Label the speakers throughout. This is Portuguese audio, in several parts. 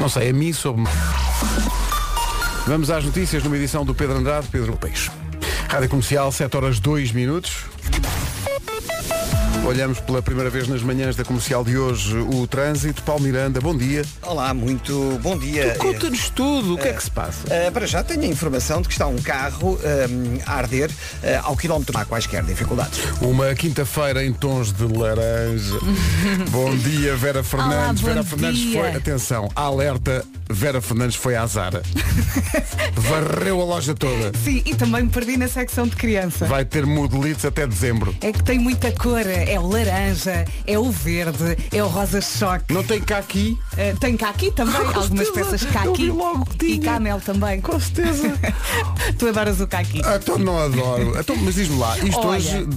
Speaker 1: Não sei, a mim soube Vamos às notícias numa edição do Pedro Andrade, Pedro Peixe. Rádio Comercial, 7 horas 2 minutos. Olhamos pela primeira vez nas manhãs da comercial de hoje o trânsito. Paulo Miranda, bom dia.
Speaker 2: Olá, muito bom dia.
Speaker 1: Conta-nos tudo, o que é que se passa?
Speaker 2: Uh, para já tenho a informação de que está um carro um, a arder uh, ao quilómetro. Há quaisquer dificuldades.
Speaker 1: Uma quinta-feira em tons de laranja. bom dia, Vera Fernandes.
Speaker 3: Olá,
Speaker 1: Vera
Speaker 3: bom
Speaker 1: Fernandes
Speaker 3: dia.
Speaker 1: foi. Atenção, alerta. Vera Fernandes foi à Zara. Varreu a loja toda.
Speaker 3: Sim, e também me perdi na secção de criança.
Speaker 1: Vai ter modelitos até dezembro.
Speaker 3: É que tem muita cor. É o laranja, é o verde, é o rosa choque.
Speaker 1: Não tem cá aqui?
Speaker 3: Uh, tem caqui também,
Speaker 1: Com
Speaker 3: algumas
Speaker 1: certeza.
Speaker 3: peças caqui. E camel também.
Speaker 1: Com certeza.
Speaker 3: tu adoras o caqui.
Speaker 1: Ah, então não adoro. Então, mas diz-me lá, isto
Speaker 3: Olha.
Speaker 1: hoje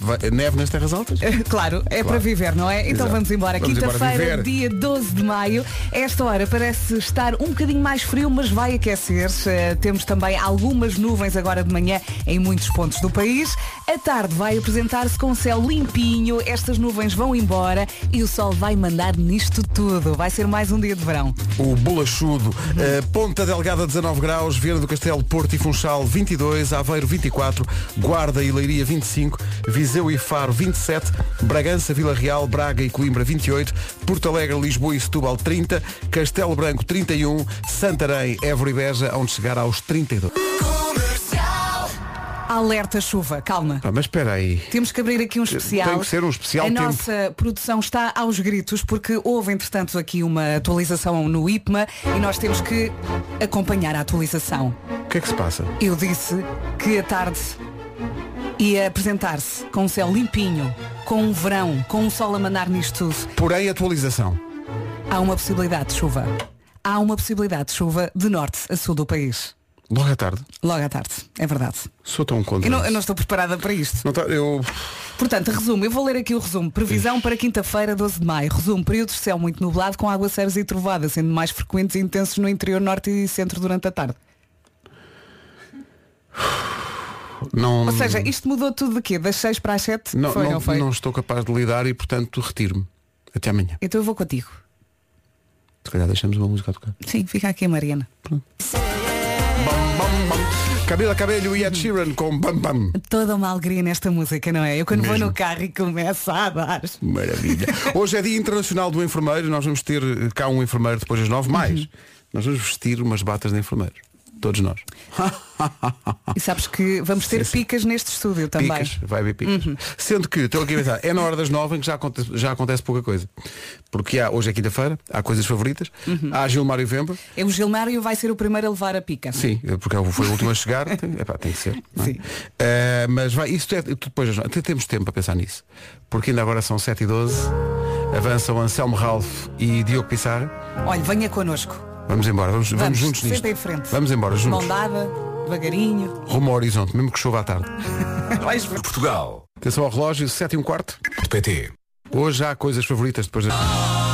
Speaker 1: vai- neve nas terras altas?
Speaker 3: Claro, é para viver, não é? Então
Speaker 1: Exato.
Speaker 3: vamos embora. Quinta-feira, dia 12 de maio. Esta hora parece estar um bocadinho mais frio, mas vai aquecer. Eh, temos também algumas nuvens agora de manhã em muitos pontos do país. A tarde vai apresentar-se com céu limpinho. Estas nuvens vão embora e o sol vai mandar nisto tudo. Vai ser mais um dia de verão.
Speaker 1: O bolachudo. Uh, Ponta Delgada 19 graus, Vieira do Castelo, Porto e Funchal 22, Aveiro 24, Guarda e Leiria 25, Viseu e Faro 27, Bragança, Vila Real, Braga e Coimbra 28, Porto Alegre, Lisboa e Setúbal 30, Castelo Branco 31, Santarém, Évora e Beja, onde chegar aos 32.
Speaker 3: Alerta chuva, calma.
Speaker 1: Ah, mas espera aí.
Speaker 3: Temos que abrir aqui um especial.
Speaker 1: Tem que ser um especial
Speaker 3: A
Speaker 1: tempo.
Speaker 3: nossa produção está aos gritos porque houve, entretanto, aqui uma atualização no IPMA e nós temos que acompanhar a atualização.
Speaker 1: O que é que se passa?
Speaker 3: Eu disse que a tarde ia apresentar-se com um céu limpinho, com um verão, com um sol a mandar nisto tudo.
Speaker 1: Porém, atualização.
Speaker 3: Há uma possibilidade de chuva. Há uma possibilidade de chuva de norte a sul do país.
Speaker 1: Logo à tarde.
Speaker 3: Logo à tarde. É verdade.
Speaker 1: Sou tão contra.
Speaker 3: Eu não, eu não estou preparada para isto.
Speaker 1: Não tá- eu...
Speaker 3: Portanto, resumo, eu vou ler aqui o resumo. Previsão para quinta-feira, 12 de maio. Resumo, períodos de céu muito nublado com aguaceiros e trovadas, sendo mais frequentes e intensos no interior norte e centro durante a tarde.
Speaker 1: Não,
Speaker 3: Ou seja, isto mudou tudo de quê? Das 6 para as 7?
Speaker 1: não,
Speaker 3: foi,
Speaker 1: não,
Speaker 3: não foi?
Speaker 1: não estou capaz de lidar e, portanto, retiro-me. Até amanhã.
Speaker 3: Então eu vou contigo.
Speaker 1: Se calhar deixamos uma música a tocar.
Speaker 3: Sim, fica aqui a Mariana.
Speaker 1: Bam. Camila Cabelho e Ed Sheeran com Bam Bam.
Speaker 3: Toda uma alegria nesta música, não é? Eu quando vou
Speaker 1: Mesmo.
Speaker 3: no carro e começo a dar.
Speaker 1: Maravilha. Hoje é Dia Internacional do Enfermeiro. Nós vamos ter eh, cá um enfermeiro depois das nove. Mais, nós vamos vestir umas batas de enfermeiro. Todos nós.
Speaker 3: E sabes que vamos ter
Speaker 1: Sim, sim.
Speaker 3: picas neste estúdio também.
Speaker 1: Picas, vai haver picas. Sendo que, estou aqui a pensar, é na hora das nove em que já acontece, já acontece pouca coisa. Porque há, hoje é quinta-feira, há coisas favoritas, há Gilmário Vemba,
Speaker 3: É o Gilmário vai ser o primeiro a levar a pica.
Speaker 1: sim, porque foi o último a chegar, tem, epá, tem que ser. é? Eh, mas vai, isso é, depois temos tempo para pensar nisso. Porque ainda agora são 7 e 12 avançam Anselmo Ralph e Diogo Pissar.
Speaker 3: Olha, venha connosco.
Speaker 1: Vamos embora, vamos, vamos,
Speaker 3: Vamos,
Speaker 1: juntos nisto.
Speaker 3: em frente.
Speaker 1: Vamos embora juntos.
Speaker 3: Mão dada, devagarinho.
Speaker 1: Rumo ao horizonte, mesmo que chova à tarde.
Speaker 4: Portugal.
Speaker 1: Atenção ao relógio, 7 e um quarto.
Speaker 4: PT.
Speaker 1: Hoje há coisas favoritas depois da...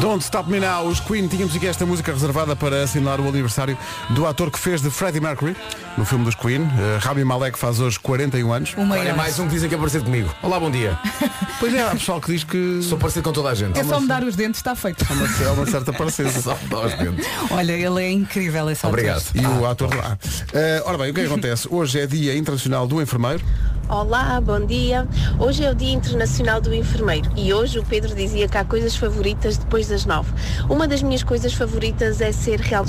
Speaker 1: Don't Stop Me Now, os Queen tínhamos aqui esta música reservada para assinalar o aniversário do ator que fez de Freddie Mercury no filme dos Queen. Uh, Rami Malek faz hoje 41 anos.
Speaker 3: O maior.
Speaker 4: Olha, mais um que dizem que é parecido comigo. Olá, bom dia.
Speaker 1: Pois é, há pessoal que diz que
Speaker 4: Sou parecido com toda a gente.
Speaker 3: É só me dar os dentes, está feito.
Speaker 1: há uma, há uma certa parecência.
Speaker 4: Só me dá os dentes.
Speaker 3: Olha, ele é incrível esse ator.
Speaker 4: Obrigado.
Speaker 1: E o ator lá. Uh, ora bem, o que é que acontece? Hoje é Dia Internacional do Enfermeiro.
Speaker 5: Olá, bom dia. Hoje é o Dia Internacional do Enfermeiro e hoje o Pedro dizia que há coisas favoritas depois das nove. Uma das minhas coisas favoritas é ser real...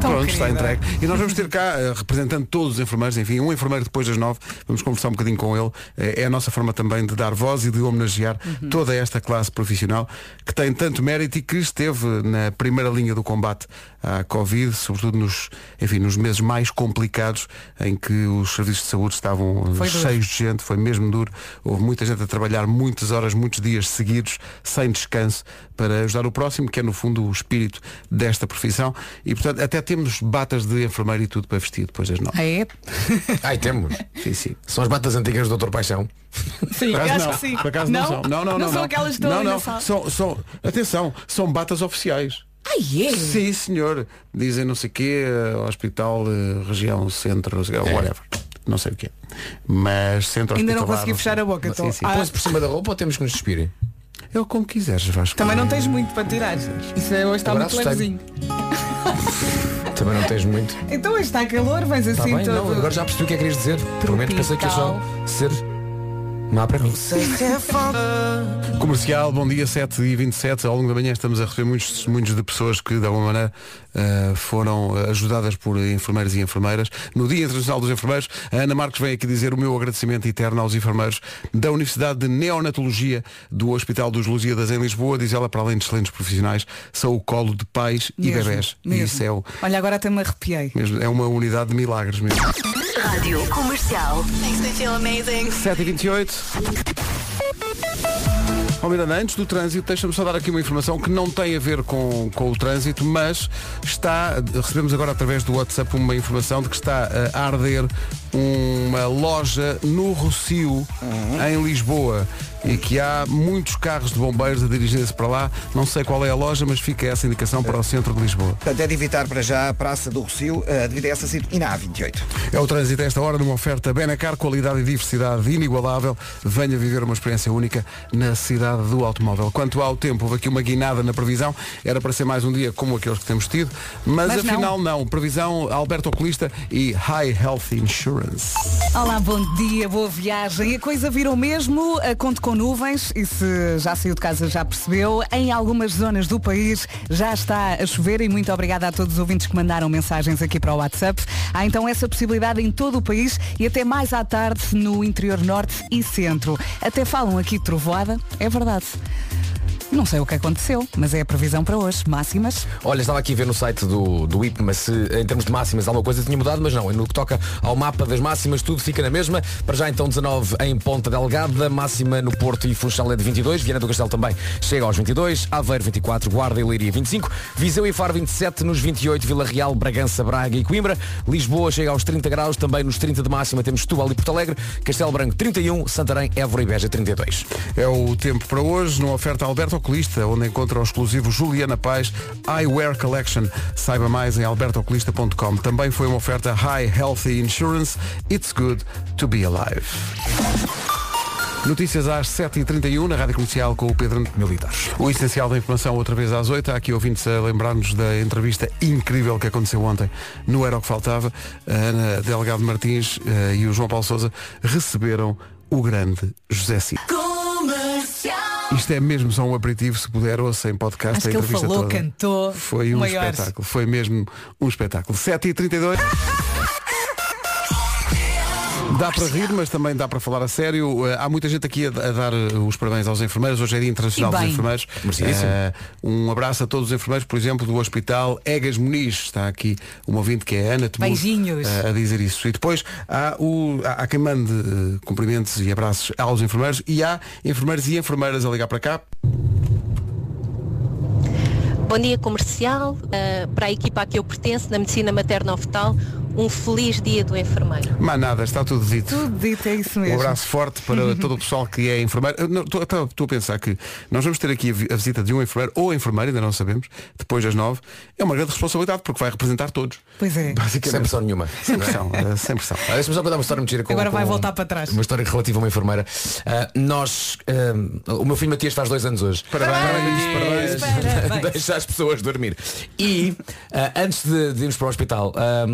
Speaker 3: Tão
Speaker 1: Pronto, está
Speaker 3: querida.
Speaker 1: entregue. E nós vamos ter cá, eh, representando todos os enfermeiros, enfim, um enfermeiro depois das nove, vamos conversar um bocadinho com ele. Eh, É a nossa forma também de dar voz e de homenagear
Speaker 3: Uhum.
Speaker 1: toda esta classe profissional que tem tanto mérito e que esteve na primeira linha do combate à Covid, sobretudo nos, enfim, nos meses mais complicados em que os serviços de saúde estavam
Speaker 3: Foi duro.
Speaker 1: cheios de gente, foi mesmo duro. Houve muita gente a trabalhar muitas horas, muitos dias seguidos, sem descanso, para ajudar o próximo, que é no fundo o espírito desta profissão. E portanto até temos batas de enfermeiro e tudo para vestir depois das nove.
Speaker 3: Ah, é?
Speaker 4: Ai, temos.
Speaker 1: Sim, sim.
Speaker 4: São as batas antigas do Dr. Paixão.
Speaker 3: Sim, acho
Speaker 1: não,
Speaker 3: que sim.
Speaker 1: por acaso não, são. Não, não, não.
Speaker 3: são aquelas que estão
Speaker 1: não, não. São, são, atenção, são batas oficiais.
Speaker 3: Ai, é?
Speaker 1: Sim, senhor. Dizem não sei o quê, eh, hospital, eh, região, centro, não sei o quê, whatever. Não sei o quê. Mas centro
Speaker 3: Ainda não consegui fechar a boca.
Speaker 1: Sim,
Speaker 3: então.
Speaker 1: sim.
Speaker 3: Ah,
Speaker 4: Põe-se por cima da roupa ou temos que nos despir?
Speaker 1: É o como quiseres, Vasco.
Speaker 3: Também não tens muito para tirar. Isso é, hoje está
Speaker 4: Agora
Speaker 3: muito levezinho.
Speaker 4: Também não tens muito.
Speaker 3: Então hoje está calor, vais assim
Speaker 4: bem,
Speaker 3: todo.
Speaker 4: não, agora já percebi o que é que querias dizer. Por um momento pensei que ia só ser. Não há para mim.
Speaker 1: Comercial, bom dia, 7 e 27 Ao longo da manhã estamos a receber muitos testemunhos de pessoas que, de alguma maneira, eh, foram ajudadas por enfermeiros e enfermeiras. No Dia Internacional dos Enfermeiros, a Ana Marques vem aqui dizer o meu agradecimento eterno aos enfermeiros da Universidade de Neonatologia do Hospital dos Lusíadas em Lisboa. Diz ela, para além de excelentes profissionais, são o colo de pais e
Speaker 3: Mesmo,
Speaker 1: bebés. E
Speaker 3: mesmo.
Speaker 1: isso é, o-
Speaker 3: Olha, agora até me arrepiei.
Speaker 1: mesmo, é uma unidade de milagres mesmo.
Speaker 6: Rádio Comercial. Makes me feel amazing.
Speaker 1: 7 28 Ó Miranda, antes do trânsito, deixa-me só dar aqui uma informação que não tem a ver com, com o trânsito, mas está, recebemos agora através do WhatsApp uma informação de que está a arder uma loja no Rocio, em Lisboa, e que há muitos carros de bombeiros a dirigirem-se para lá. Não sei qual é a loja, mas fica essa indicação para o centro de Lisboa.
Speaker 2: Portanto, é de evitar para já a Praça do Rocio eh, devido a essa. E na A28.
Speaker 1: É o trânsito a esta hora numa oferta Benacar, qualidade e diversidade inigualável. Venha viver uma experiência única na cidade do automóvel. Quanto ao tempo, houve aqui uma guinada na previsão. Era para ser mais um dia como aqueles que temos tido, mas,
Speaker 3: Mas não.
Speaker 1: afinal não. Previsão Alberto Oculista e High Health Insurance.
Speaker 3: Olá, bom dia, boa viagem. A coisa virou mesmo, a conto com nuvens, e se já saiu de casa já percebeu, em algumas zonas do país já está a chover e muito obrigada a todos os ouvintes que mandaram mensagens aqui para o WhatsApp. Há então essa possibilidade em todo o país e até mais à tarde no interior norte e centro. Até falam aqui de trovoada, é verdade. Não sei o que aconteceu, mas é a previsão para hoje. Máximas.
Speaker 4: Olha, estava aqui a ver no site do, do IP, mas se em termos de máximas alguma coisa tinha mudado, mas não. No que toca ao mapa das máximas, tudo fica na mesma. Para já então 19 em Ponta Delgada, máxima no Porto e Funchal é de 22, Viana do Castelo também chega aos 22, Aveiro 24, Guarda e Leiria 25, Viseu e Faro 27, nos 28 Vila Real, Bragança, Braga e Coimbra, Lisboa chega aos 30 graus, também nos 30 de máxima temos Setúbal e Porto Alegre, Castelo Branco 31, Santarém, Évora e Beja 32.
Speaker 1: É o tempo para hoje, numa oferta Alberto Oculista, onde encontra o exclusivo Juliana Paz Eyewear Collection. Saiba mais em albertooculista.com. Também foi uma oferta High Healthy Insurance. It's good to be alive. Notícias às 7h31 na Rádio Comercial com o Pedro Militar. O essencial da informação outra vez às 8 Há aqui ouvintes a lembrar-nos da entrevista incrível que aconteceu ontem no Era o que Faltava. A Ana Delgado Martins eh, e o João Paulo Souza receberam o grande José Cid. Isto é mesmo só um aperitivo, se puder, ouça em podcast
Speaker 3: Acho
Speaker 1: a
Speaker 3: que ele
Speaker 1: entrevista
Speaker 3: falou,
Speaker 1: toda.
Speaker 3: cantou,
Speaker 1: Foi um
Speaker 3: maior.
Speaker 1: espetáculo, foi mesmo um espetáculo. 7h32. Dá para rir, mas também dá para falar a sério. Eh, há muita gente aqui a, a dar eh, os parabéns aos enfermeiros. Hoje é Dia Internacional dos. Enfermeiros. Eh, um abraço a todos os enfermeiros, por exemplo, do Hospital Egas Muniz. Está aqui um ouvinte que é a Ana Temur,
Speaker 3: Beijinhos.
Speaker 1: eh, a dizer isso. E depois há, o, há, há quem mande eh, cumprimentos e abraços aos enfermeiros e há enfermeiros e enfermeiras a ligar para cá.
Speaker 5: Bom dia comercial, uh, para a equipa a que eu pertenço, na medicina materno-fetal, um feliz dia do enfermeiro.
Speaker 1: Mas nada, está tudo dito.
Speaker 3: Tudo dito, é isso
Speaker 1: Um
Speaker 3: mesmo.
Speaker 1: abraço forte para todo o pessoal que é enfermeiro. Estou a pensar que nós vamos ter aqui a vi- a visita de um enfermeiro ou enfermeira, ainda não sabemos, depois das nove. É uma grande responsabilidade porque vai representar todos.
Speaker 3: Pois é.
Speaker 4: Sem
Speaker 1: Basicamente.
Speaker 4: pressão nenhuma.
Speaker 1: Sem pressão, eh, sem pressão.
Speaker 4: Ah, Deixa-me só contar uma história muito gira com
Speaker 3: Agora vai
Speaker 4: com-
Speaker 3: voltar para trás.
Speaker 4: Uma história relativa a uma enfermeira. Ah, nós, ah, o meu filho Matias faz dois anos hoje.
Speaker 1: Parabéns, parabéns.
Speaker 3: Parabéns.
Speaker 4: Deixa as pessoas dormir. E ah, antes de, de irmos para o hospital, ah,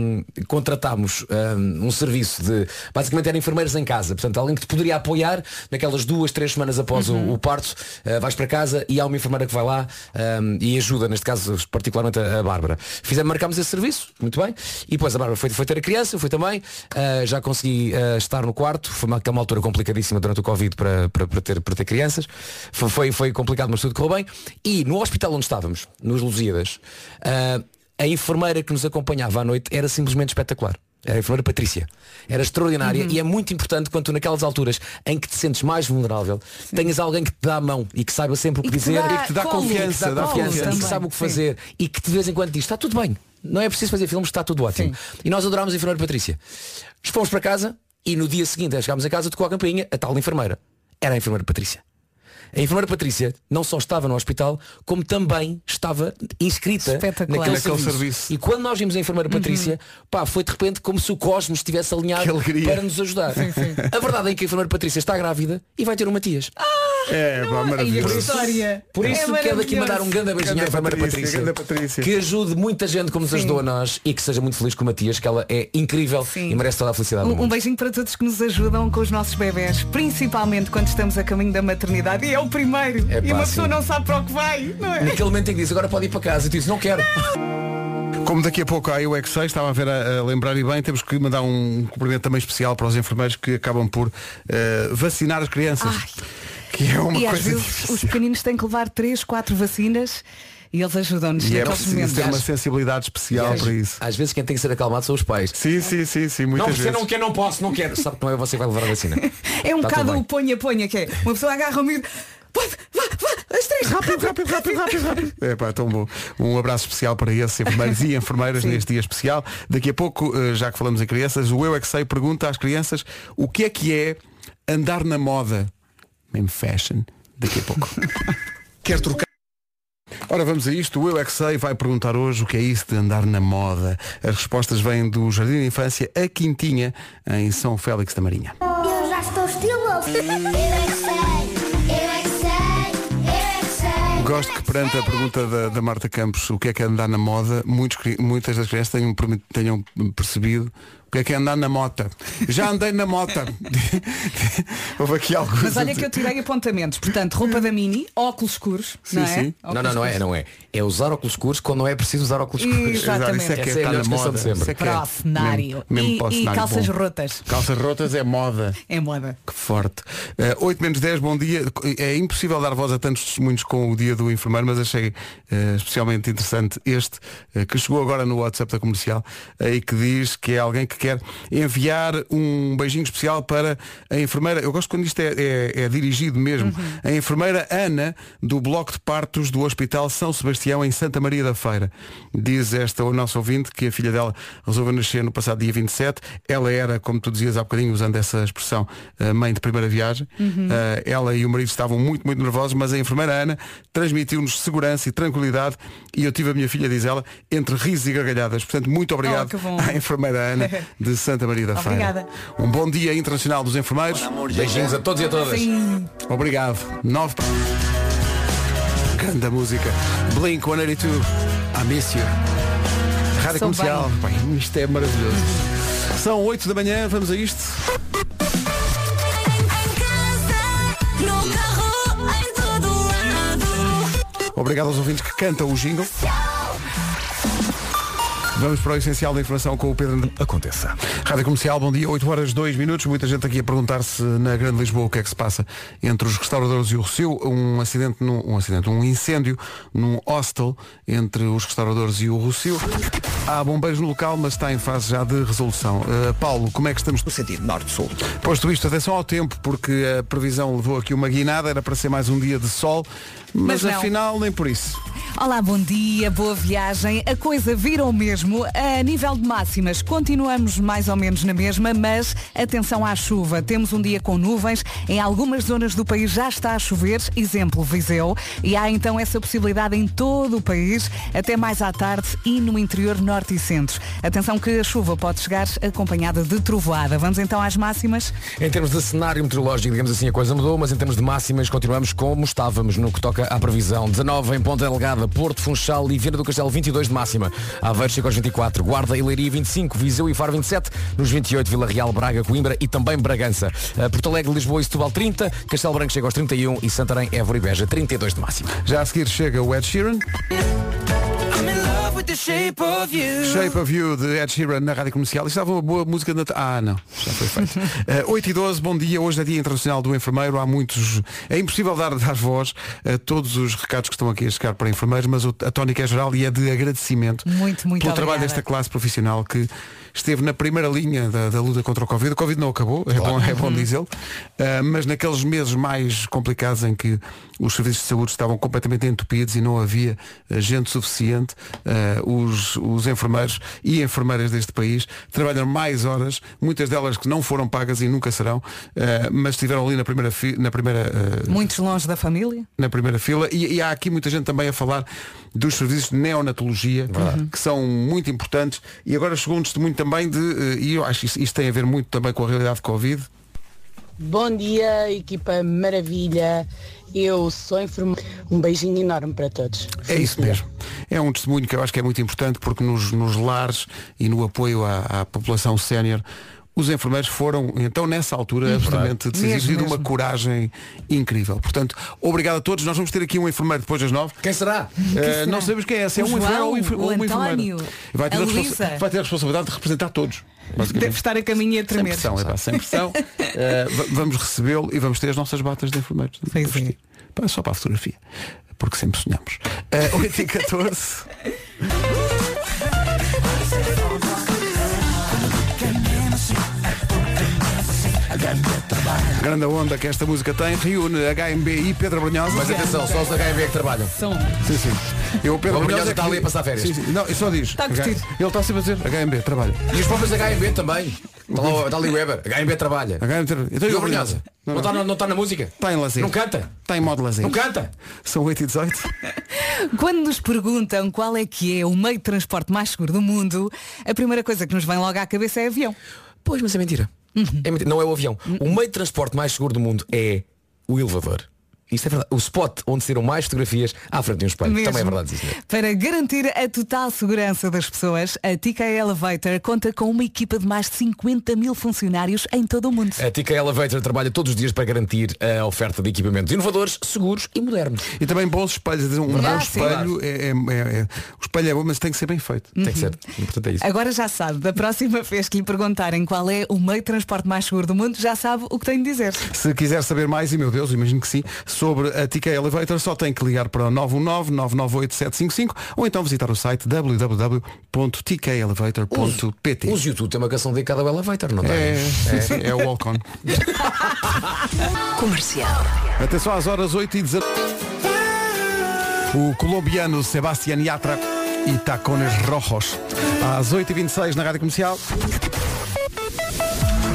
Speaker 4: contratámos ah, um serviço de. Basicamente eram enfermeiros em casa. Portanto, alguém que te poderia apoiar naquelas duas, três semanas após o- o, parto. ah, vais para casa e há uma enfermeira que vai lá ah, e ajuda, neste caso, particularmente a, a Bárbara. Fizemos, marcámos esse serviço, muito bem. E depois a Bárbara foi, foi ter a criança, fui também. Ah, já consegui ah, estar no quarto. Foi uma, uma altura complicadíssima durante o Covid para, para, para ter, para ter crianças. Foi, foi, foi complicado, mas tudo correu bem. E no hospital onde estávamos, nos Lusíadas, a enfermeira que nos acompanhava à noite era simplesmente espetacular. Era a enfermeira Patrícia. Era extraordinária e é muito importante quando tu naquelas alturas em que te sentes mais vulnerável, tenhas alguém que te dá a mão e que saiba sempre o que
Speaker 3: E que
Speaker 4: dizer
Speaker 3: dá
Speaker 1: E que te dá
Speaker 3: colo,
Speaker 1: confiança,
Speaker 3: que
Speaker 1: dá confiança.
Speaker 4: e que sabe o que
Speaker 3: Sim.
Speaker 4: fazer e que de vez em quando diz, está tudo bem. Não é preciso fazer filmes, está tudo ótimo.
Speaker 3: Sim.
Speaker 4: E nós adorámos a enfermeira Patrícia. Fomos para casa e no dia seguinte, chegámos a casa, tocou a campainha, a tal enfermeira. Era a enfermeira Patrícia. A enfermeira Patrícia não só estava no hospital, como também estava inscrita naquele,
Speaker 1: Naquele
Speaker 4: serviço.
Speaker 1: serviço.
Speaker 4: E quando nós vimos a enfermeira Patrícia, pá, foi de repente como se o cosmos estivesse alinhado para nos ajudar. A verdade é que a enfermeira Patrícia está grávida e vai ter um Matias.
Speaker 1: É, pá,
Speaker 3: a
Speaker 1: maravilhoso.
Speaker 3: história.
Speaker 4: Por isso
Speaker 3: É
Speaker 4: quero aqui mandar um grande beijinho à enfermeira
Speaker 1: Patrícia,
Speaker 4: Patrícia, que ajude muita gente como nos ajudou a nós e que seja muito feliz com o Matias, que ela é incrível
Speaker 3: Sim.
Speaker 4: e merece toda a felicidade do
Speaker 3: Um, um beijinho para todos que nos ajudam com os nossos bebés, principalmente quando estamos a caminho da maternidade. E é o primeiro.
Speaker 4: É
Speaker 3: e
Speaker 4: pá,
Speaker 3: uma pessoa
Speaker 4: sim.
Speaker 3: não sabe para o que vai, não é?
Speaker 4: Naquele momento em que diz, agora pode ir para casa, e tu dizes, não quero.
Speaker 1: Como daqui a pouco há o X6, estava a ver a, a lembrar e bem, temos que mandar um cumprimento também especial para os enfermeiros que acabam por eh, vacinar as crianças.
Speaker 3: Ai.
Speaker 1: Que é uma
Speaker 3: E às
Speaker 1: coisa
Speaker 3: vezes os
Speaker 1: difícil.
Speaker 3: pequeninos têm que levar 3, 4 vacinas e eles ajudam-nos
Speaker 1: E é preciso ter uma sensibilidade especial
Speaker 4: Às-
Speaker 1: para isso.
Speaker 4: Às vezes quem tem que ser acalmado são os pais.
Speaker 1: Sim, sim, sim, sim,
Speaker 4: Não,
Speaker 1: muitas
Speaker 4: você
Speaker 1: vezes.
Speaker 4: não quer, não posso, não quero. Sabe que não é você que vai levar a vacina.
Speaker 3: É um
Speaker 4: Tá
Speaker 3: bocado o ponha-ponha que é. Uma pessoa agarra o miúdo. Vá, vá, as três,
Speaker 1: Rápido, rápido, rápido, rápido, rápido. É pá, tão bom. Um abraço especial para esses enfermeiros e enfermeiras neste dia especial. Daqui a pouco, eh, já que falamos em crianças, o Eu é que sei pergunta às crianças o que é que é andar na moda. Mesmo fashion. Daqui a pouco.
Speaker 2: Quer trocar?
Speaker 1: Ora, vamos a isto. O Eu é que sei vai perguntar hoje o que é isso de andar na moda. As respostas vêm do Jardim de Infância A Quintinha, em São Félix da Marinha.
Speaker 7: Eu já estou estiloso. Eu é que sei, eu é que sei, eu é que sei.
Speaker 1: Gosto que perante a pergunta da, da Marta Campos o que é que é andar na moda, muitos muitas das crianças tenham, tenham percebido o que é que é andar na mota. Já andei na mota. Houve aqui alguns.
Speaker 3: Mas olha que eu tirei apontamentos. Portanto, roupa da mini, óculos escuros,
Speaker 1: Sim,
Speaker 3: não é?
Speaker 1: sim.
Speaker 4: Não, não, não é, não é. É usar óculos escuros quando não é preciso usar óculos escuros.
Speaker 3: Exatamente.
Speaker 1: Isso é que
Speaker 4: Essa é a
Speaker 1: está
Speaker 4: melhor
Speaker 1: moda.
Speaker 4: de sempre.
Speaker 1: Isso é
Speaker 3: Para
Speaker 1: é
Speaker 3: o cenário.
Speaker 1: mesmo- mesmo
Speaker 3: e
Speaker 1: para o
Speaker 3: e
Speaker 1: cenário.
Speaker 3: calças
Speaker 1: Bom.
Speaker 3: rotas.
Speaker 1: Calças rotas é moda.
Speaker 3: É moda.
Speaker 1: Que forte. Eh, 8 menos 10, bom dia. É impossível dar voz a tantos testemunhos com o dia do enfermeiro, mas achei eh, especialmente interessante este, eh, que chegou agora no WhatsApp da comercial e que diz que é alguém que quer enviar um beijinho especial para a enfermeira. Eu gosto quando isto é, é- é dirigido mesmo. A enfermeira Ana, do Bloco de Partos do Hospital São Sebastião, em Santa Maria da Feira. Diz esta o nosso ouvinte que a filha dela resolveu nascer no passado dia 27. Ela era, como tu dizias há bocadinho, usando essa expressão, eh, mãe de primeira viagem. Eh, ela e o marido estavam muito, muito nervosos, mas a enfermeira Ana transmitiu-nos segurança e tranquilidade e eu tive a minha filha, diz ela, entre risos e gargalhadas. Portanto, muito obrigado
Speaker 3: Oh, que bom.
Speaker 1: à enfermeira Ana de Santa Maria da Feira.
Speaker 3: Obrigada.
Speaker 1: Um bom dia internacional dos enfermeiros.
Speaker 4: Beijinhos a todos e a todas.
Speaker 3: Sim.
Speaker 1: Obrigado. Nove. Grande música. Blink 182. I miss you. Rádio
Speaker 3: Sou
Speaker 1: Comercial. Bem, isto é maravilhoso. São 8 da manhã, vamos a isto.
Speaker 6: Em casa, no carro, em todo lado.
Speaker 1: Obrigado aos ouvintes que cantam o jingle. Vamos para o essencial da informação com o Pedro.
Speaker 4: Aconteça.
Speaker 1: Rádio Comercial, bom dia, 8 horas 2 minutos. Muita gente aqui a perguntar-se na Grande Lisboa o que é que se passa entre os restauradores e o Rocio. Um acidente, num, um acidente, um incêndio num hostel entre os restauradores e o Rocio. Há bombeiros no local, mas está em fase já de resolução. Uh, Paulo, como é que estamos?
Speaker 2: No sentido norte-sul.
Speaker 1: Posto isto, atenção ao tempo, porque a previsão levou aqui uma guinada, era para ser mais um dia de sol, mas,
Speaker 3: Mas
Speaker 1: afinal nem por isso.
Speaker 3: Olá, bom dia, boa viagem. A coisa virou mesmo. A nível de máximas, continuamos mais ou menos na mesma, mas atenção à chuva. Temos um dia com nuvens. Em algumas zonas do país já está a chover, exemplo Viseu, e há então essa possibilidade em todo o país, até mais à tarde e no interior norte e centro. Atenção que a chuva pode chegar acompanhada de trovoada. Vamos então às máximas.
Speaker 4: Em termos de cenário meteorológico, digamos assim, a coisa mudou, mas em termos de máximas continuamos como estávamos no que toca à previsão. 19 em Ponta Delgada, Porto, Funchal e Viana do Castelo 22 de máxima. Aveiro chega aos 24, Guarda e Leiria 25, Viseu e Faro 27, nos 28 Vila Real, Braga, Coimbra e também Bragança. Uh, Porto Alegre, Lisboa e Setúbal 30, Castelo Branco chega aos 31 e Santarém, Évora e Beja 32 de máxima.
Speaker 1: Já a seguir chega o Ed Sheeran. Shape of You de Ed Sheeran na Rádio Comercial. Isto estava uma boa música de Natal. Ah, não, já foi feito. uh, 8 e 12, bom dia. Hoje é Dia Internacional do Enfermeiro. Há muitos. É impossível dar, dar voz a todos os recados que estão aqui a chegar para enfermeiros, mas a tónica é geral e é de agradecimento
Speaker 3: Muito, muito
Speaker 1: pelo trabalho
Speaker 3: obrigada.
Speaker 1: desta classe profissional que esteve na primeira linha da, da luta contra o Covid. O Covid não acabou, é bom, é bom dizê-lo, Ah, mas naqueles meses mais complicados em que os serviços de saúde estavam completamente entupidos e não havia ah, gente suficiente, ah, os, os enfermeiros e enfermeiras deste país trabalham mais horas, muitas delas que não foram pagas e nunca serão, ah, mas estiveram ali na primeira, na primeira
Speaker 3: Muitos longe da família.
Speaker 1: na primeira fila e, e há aqui muita gente também a falar dos serviços de neonatologia que são muito importantes e agora chegou um testemunho também de eh, e eu acho que isto, isto tem a ver muito também com a realidade de Covid
Speaker 8: Bom dia, equipa maravilha. Eu sou enfermeira. Um beijinho enorme para todos.
Speaker 1: é isso mesmo é um testemunho que eu acho que é muito importante porque nos, nos lares e no apoio à, à população sénior os enfermeiros foram, então, nessa altura, absolutamente decisivos
Speaker 3: Mesmo,
Speaker 1: e de uma
Speaker 3: mesmo.
Speaker 1: coragem incrível. Portanto, obrigado a todos. Nós vamos ter aqui um enfermeiro depois das nove.
Speaker 4: Quem será?
Speaker 1: Eh, não sabemos quem é, se é
Speaker 3: O
Speaker 1: um enfermeiro ou,
Speaker 3: João,
Speaker 1: enfer-
Speaker 3: o
Speaker 1: ou uma enfermeira.
Speaker 3: António,
Speaker 1: Vai ter, a
Speaker 3: a
Speaker 1: responsa-
Speaker 3: Luísa.
Speaker 1: vai ter a responsabilidade de representar todos.
Speaker 3: Deve estar a caminho e a
Speaker 1: Sem
Speaker 3: tremer.
Speaker 1: pressão, é pá, sem pressão. Eh, va- vamos recebê-lo e vamos ter as nossas batas de enfermeiros. Vestir. Pá, só para a fotografia. Porque sempre sonhamos. Uh, 8 e 14. Grande onda que esta música tem, reúne HMB e Pedro Brunhosa.
Speaker 4: Mas atenção, só os HMB é que trabalham.
Speaker 3: São.
Speaker 1: Sim, sim. Eu, o Pedro
Speaker 4: O Brunhosa
Speaker 1: é
Speaker 4: está ali a passar férias.
Speaker 1: Sim, sim. Não, ele só diz.
Speaker 3: Está curtido.
Speaker 1: Ele está sempre a dizer HMB, trabalha.
Speaker 4: E os próprios HMB também. Está, lá, está ali o Weber. HMB trabalha.
Speaker 1: HMB, então,
Speaker 4: E o Brunhosa? Não está na- não está na música?
Speaker 1: Está em lazer.
Speaker 4: Não canta?
Speaker 1: Está em modo lazer.
Speaker 4: Não canta?
Speaker 1: São 8 e 18.
Speaker 3: Quando nos perguntam qual é que é o meio de transporte mais seguro do mundo, a primeira coisa que nos vem logo à cabeça é avião.
Speaker 4: Pois, mas é mentira. É mentira. Não é o avião. O meio de transporte mais seguro do mundo é o elevador. Isto é verdade. O spot onde tiram mais fotografias à frente de um espelho.
Speaker 3: Mesmo.
Speaker 4: Também é verdade isso.
Speaker 3: Para garantir a total segurança das pessoas, a TK Elevator conta com uma equipa de mais de 50 mil funcionários em todo o mundo.
Speaker 4: A TK Elevator trabalha todos os dias para garantir a oferta de equipamentos inovadores, seguros e modernos.
Speaker 1: E também bons espelhos. Um bom
Speaker 3: Ah,
Speaker 1: espelho é, é- é- é- O espelho é bom, mas tem que ser bem feito.
Speaker 4: Tem que ser. Importante é isso.
Speaker 3: Agora já sabe, da próxima vez que lhe perguntarem qual é o meio de transporte mais seguro do mundo, já sabe o que tem de dizer.
Speaker 1: Se quiser saber mais, e meu Deus, imagino que sim, sobre a TK Elevator, só tem que ligar para o 919-998-755 ou então visitar o site www.tkelevator.pt.
Speaker 4: Os YouTube tem uma canção dedicada ao Elevator, não tem?
Speaker 1: É, sim, sim, é o Walk-On.
Speaker 6: Comercial.
Speaker 1: Atenção às horas 8 e 19 O colombiano Sebastián Yatra e Tacones Rojos. Às 8h26 na Rádio Comercial.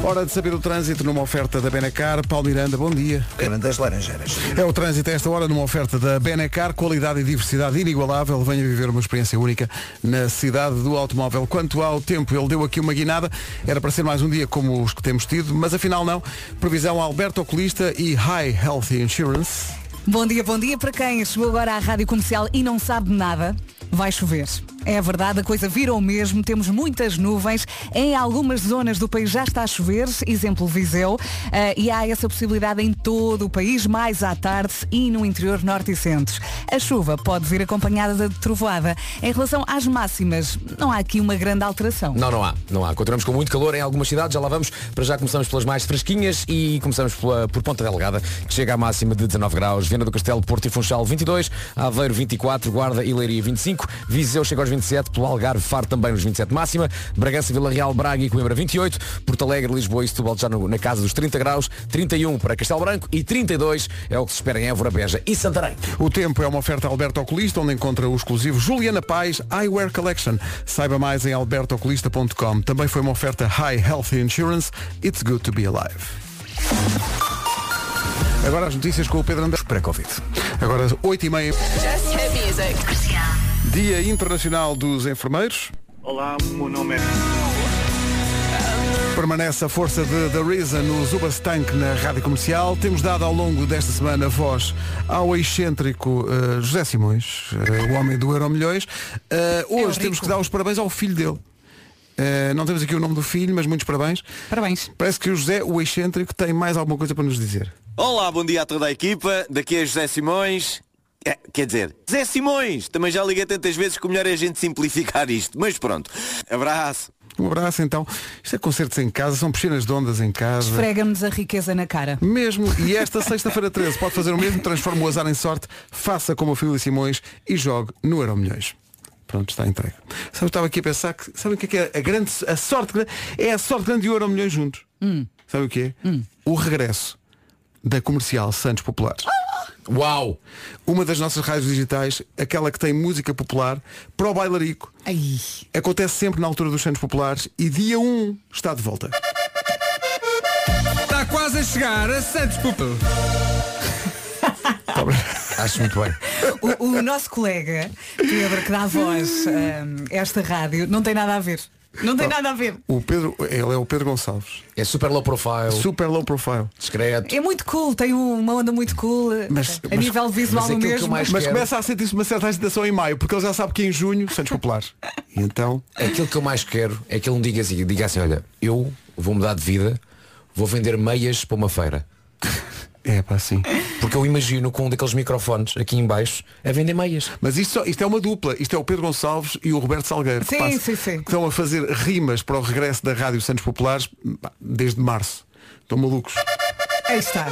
Speaker 1: Hora de saber o trânsito numa oferta da Benacar. Paulo Miranda, bom dia.
Speaker 2: Grande das Laranjeiras.
Speaker 1: É o trânsito a esta hora numa oferta da Benacar, qualidade e diversidade inigualável. Venha viver uma experiência única na cidade do automóvel. Quanto ao tempo, ele deu aqui uma guinada. Era para ser mais um dia como os que temos tido, mas afinal não. Previsão Alberto Oculista e High Health Insurance.
Speaker 3: Bom dia, bom dia para quem chegou agora à Rádio Comercial e não sabe nada. Vai chover. É verdade, a coisa virou mesmo. Temos muitas nuvens. Em algumas zonas do país já está a chover, exemplo Viseu, eh, e há essa possibilidade em todo o país, mais à tarde e no interior norte e centro. A chuva pode vir acompanhada de trovoada. Em relação às máximas, não há aqui uma grande alteração.
Speaker 4: Não, não há, não há. Continuamos com muito calor em algumas cidades, já lá vamos. Para já começamos pelas mais fresquinhas e começamos pela, por Ponta Delgada, que chega à máxima de 19 graus. Viana do Castelo, Porto e Funchal 22, Aveiro 24, Guarda e Leiria 25, Viseu chega aos 27, pelo Algarve Faro também nos 27 máxima, Bragança, Vila Real, Braga e Coimbra 28, Porto Alegre, Lisboa e Setúbal já no- na casa dos 30 graus, 31 para Castelo Branco e 32 é o que se espera em Évora, Beja e Santarém.
Speaker 1: O tempo é uma oferta Alberto Oculista, onde encontra o exclusivo Juliana Paz Eyewear Collection. Saiba mais em albertooculista.com. Também foi uma oferta High Health Insurance. It's good to be alive. Agora as notícias com o Pedro André.
Speaker 2: Para Covid.
Speaker 1: Agora 8 e meia. Dia Internacional dos Enfermeiros.
Speaker 9: Olá, meu nome é.
Speaker 1: Permanece a força de The Reason no Zubastank na Rádio Comercial. Temos dado ao longo desta semana voz ao excêntrico eh, José Simões, eh, o homem do Euro Milhões. Eh, hoje
Speaker 3: rico.
Speaker 1: temos que dar os parabéns ao filho dele. Eh, não temos aqui o nome do filho, mas muitos parabéns.
Speaker 3: Parabéns.
Speaker 1: Parece que o José, o excêntrico, tem mais alguma coisa para nos dizer.
Speaker 10: Olá, bom dia a toda a equipa. Daqui é José Simões. É, quer dizer, Zé Simões. Também já liguei tantas vezes que o melhor é a gente simplificar isto. Mas pronto. Abraço.
Speaker 1: Um abraço então. Isto é concertos em casa, são piscinas de ondas em casa.
Speaker 3: Esfrega-nos a riqueza na cara.
Speaker 1: Mesmo, e esta sexta-feira 13 pode fazer o mesmo, transforma o azar em sorte, faça como o filho de Simões e jogue no Euro Milhões. Pronto, está entregue. Sabe, eu estava aqui a pensar que. Sabe o que é, que é a grande. A sorte grande. É a sorte grande de Euro Milhões juntos. Sabe o que é? O regresso da comercial Santos Populares.
Speaker 4: Uau!
Speaker 1: Uma das nossas rádios digitais, aquela que tem música popular, para o bailarico.
Speaker 3: Ai.
Speaker 1: Acontece sempre na altura dos Santos Populares e dia 1 está de volta.
Speaker 9: Está quase a chegar a Santos Populares.
Speaker 4: Acho muito bem.
Speaker 3: O, o nosso colega, Pedro, que dá voz hum, a esta rádio, não tem nada a ver. Não tem nada a ver.
Speaker 1: O Pedro, ele é o Pedro Gonçalves.
Speaker 4: É super low profile,
Speaker 1: Super low profile.
Speaker 4: discreto.
Speaker 3: É muito cool, tem uma onda muito cool
Speaker 1: Mas-
Speaker 3: a
Speaker 1: mas-
Speaker 3: nível visual
Speaker 4: mas
Speaker 3: mesmo.
Speaker 4: mais-
Speaker 1: Mas
Speaker 4: quero.
Speaker 1: começa a sentir-se uma certa agitação em maio, porque ele já sabe que em junho, Santos Populares. E então,
Speaker 4: Aquilo que eu mais quero é que ele me diga assim, diga assim, olha, eu vou mudar de vida, vou vender meias para uma feira.
Speaker 1: É para assim.
Speaker 4: Porque eu imagino com um daqueles microfones aqui em baixo a vender meias.
Speaker 1: Mas isto, só- isto é uma dupla. Isto é o Pedro Gonçalves e o Roberto Salgueiro. que
Speaker 3: Sim,
Speaker 1: passa-
Speaker 3: sim, sim.
Speaker 1: Que estão a fazer rimas para o regresso da Rádio Santos Populares pá, desde março. Estão malucos.
Speaker 3: Aí está.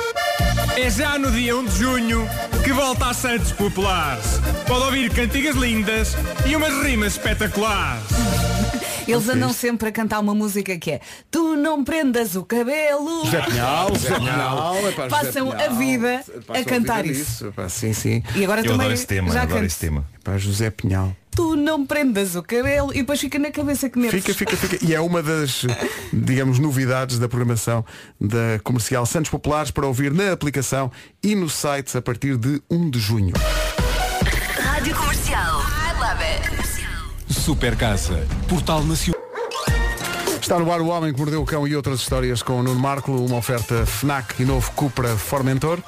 Speaker 9: É já no dia 1 de junho que volta a Santos Populares. Pode ouvir cantigas lindas e umas rimas espetaculares.
Speaker 3: Eles andam sempre a cantar uma música que é Tu não prendas o cabelo.
Speaker 1: José Pinhal, José Pinhal,
Speaker 3: Passam a vida a cantar
Speaker 1: vida
Speaker 3: isso.
Speaker 1: sim, sim.
Speaker 3: E agora
Speaker 11: Eu
Speaker 3: também
Speaker 11: adoro esse tema,
Speaker 3: já
Speaker 11: adoro esse tema.
Speaker 1: Para José Pinhal.
Speaker 3: Tu não prendas o cabelo e depois fica na cabeça que nervos.
Speaker 1: Fica, fica, fica. E é uma das, digamos, novidades da programação da comercial Santos Populares para ouvir na aplicação e no site a partir de 1 de junho.
Speaker 6: Rádio Comercial. I love it.
Speaker 9: Super Casa. Portal Nacional.
Speaker 1: Está no ar o Homem que Mordeu o Cão e outras histórias com o Nuno Marco, uma oferta FNAC e novo Cupra Formentor.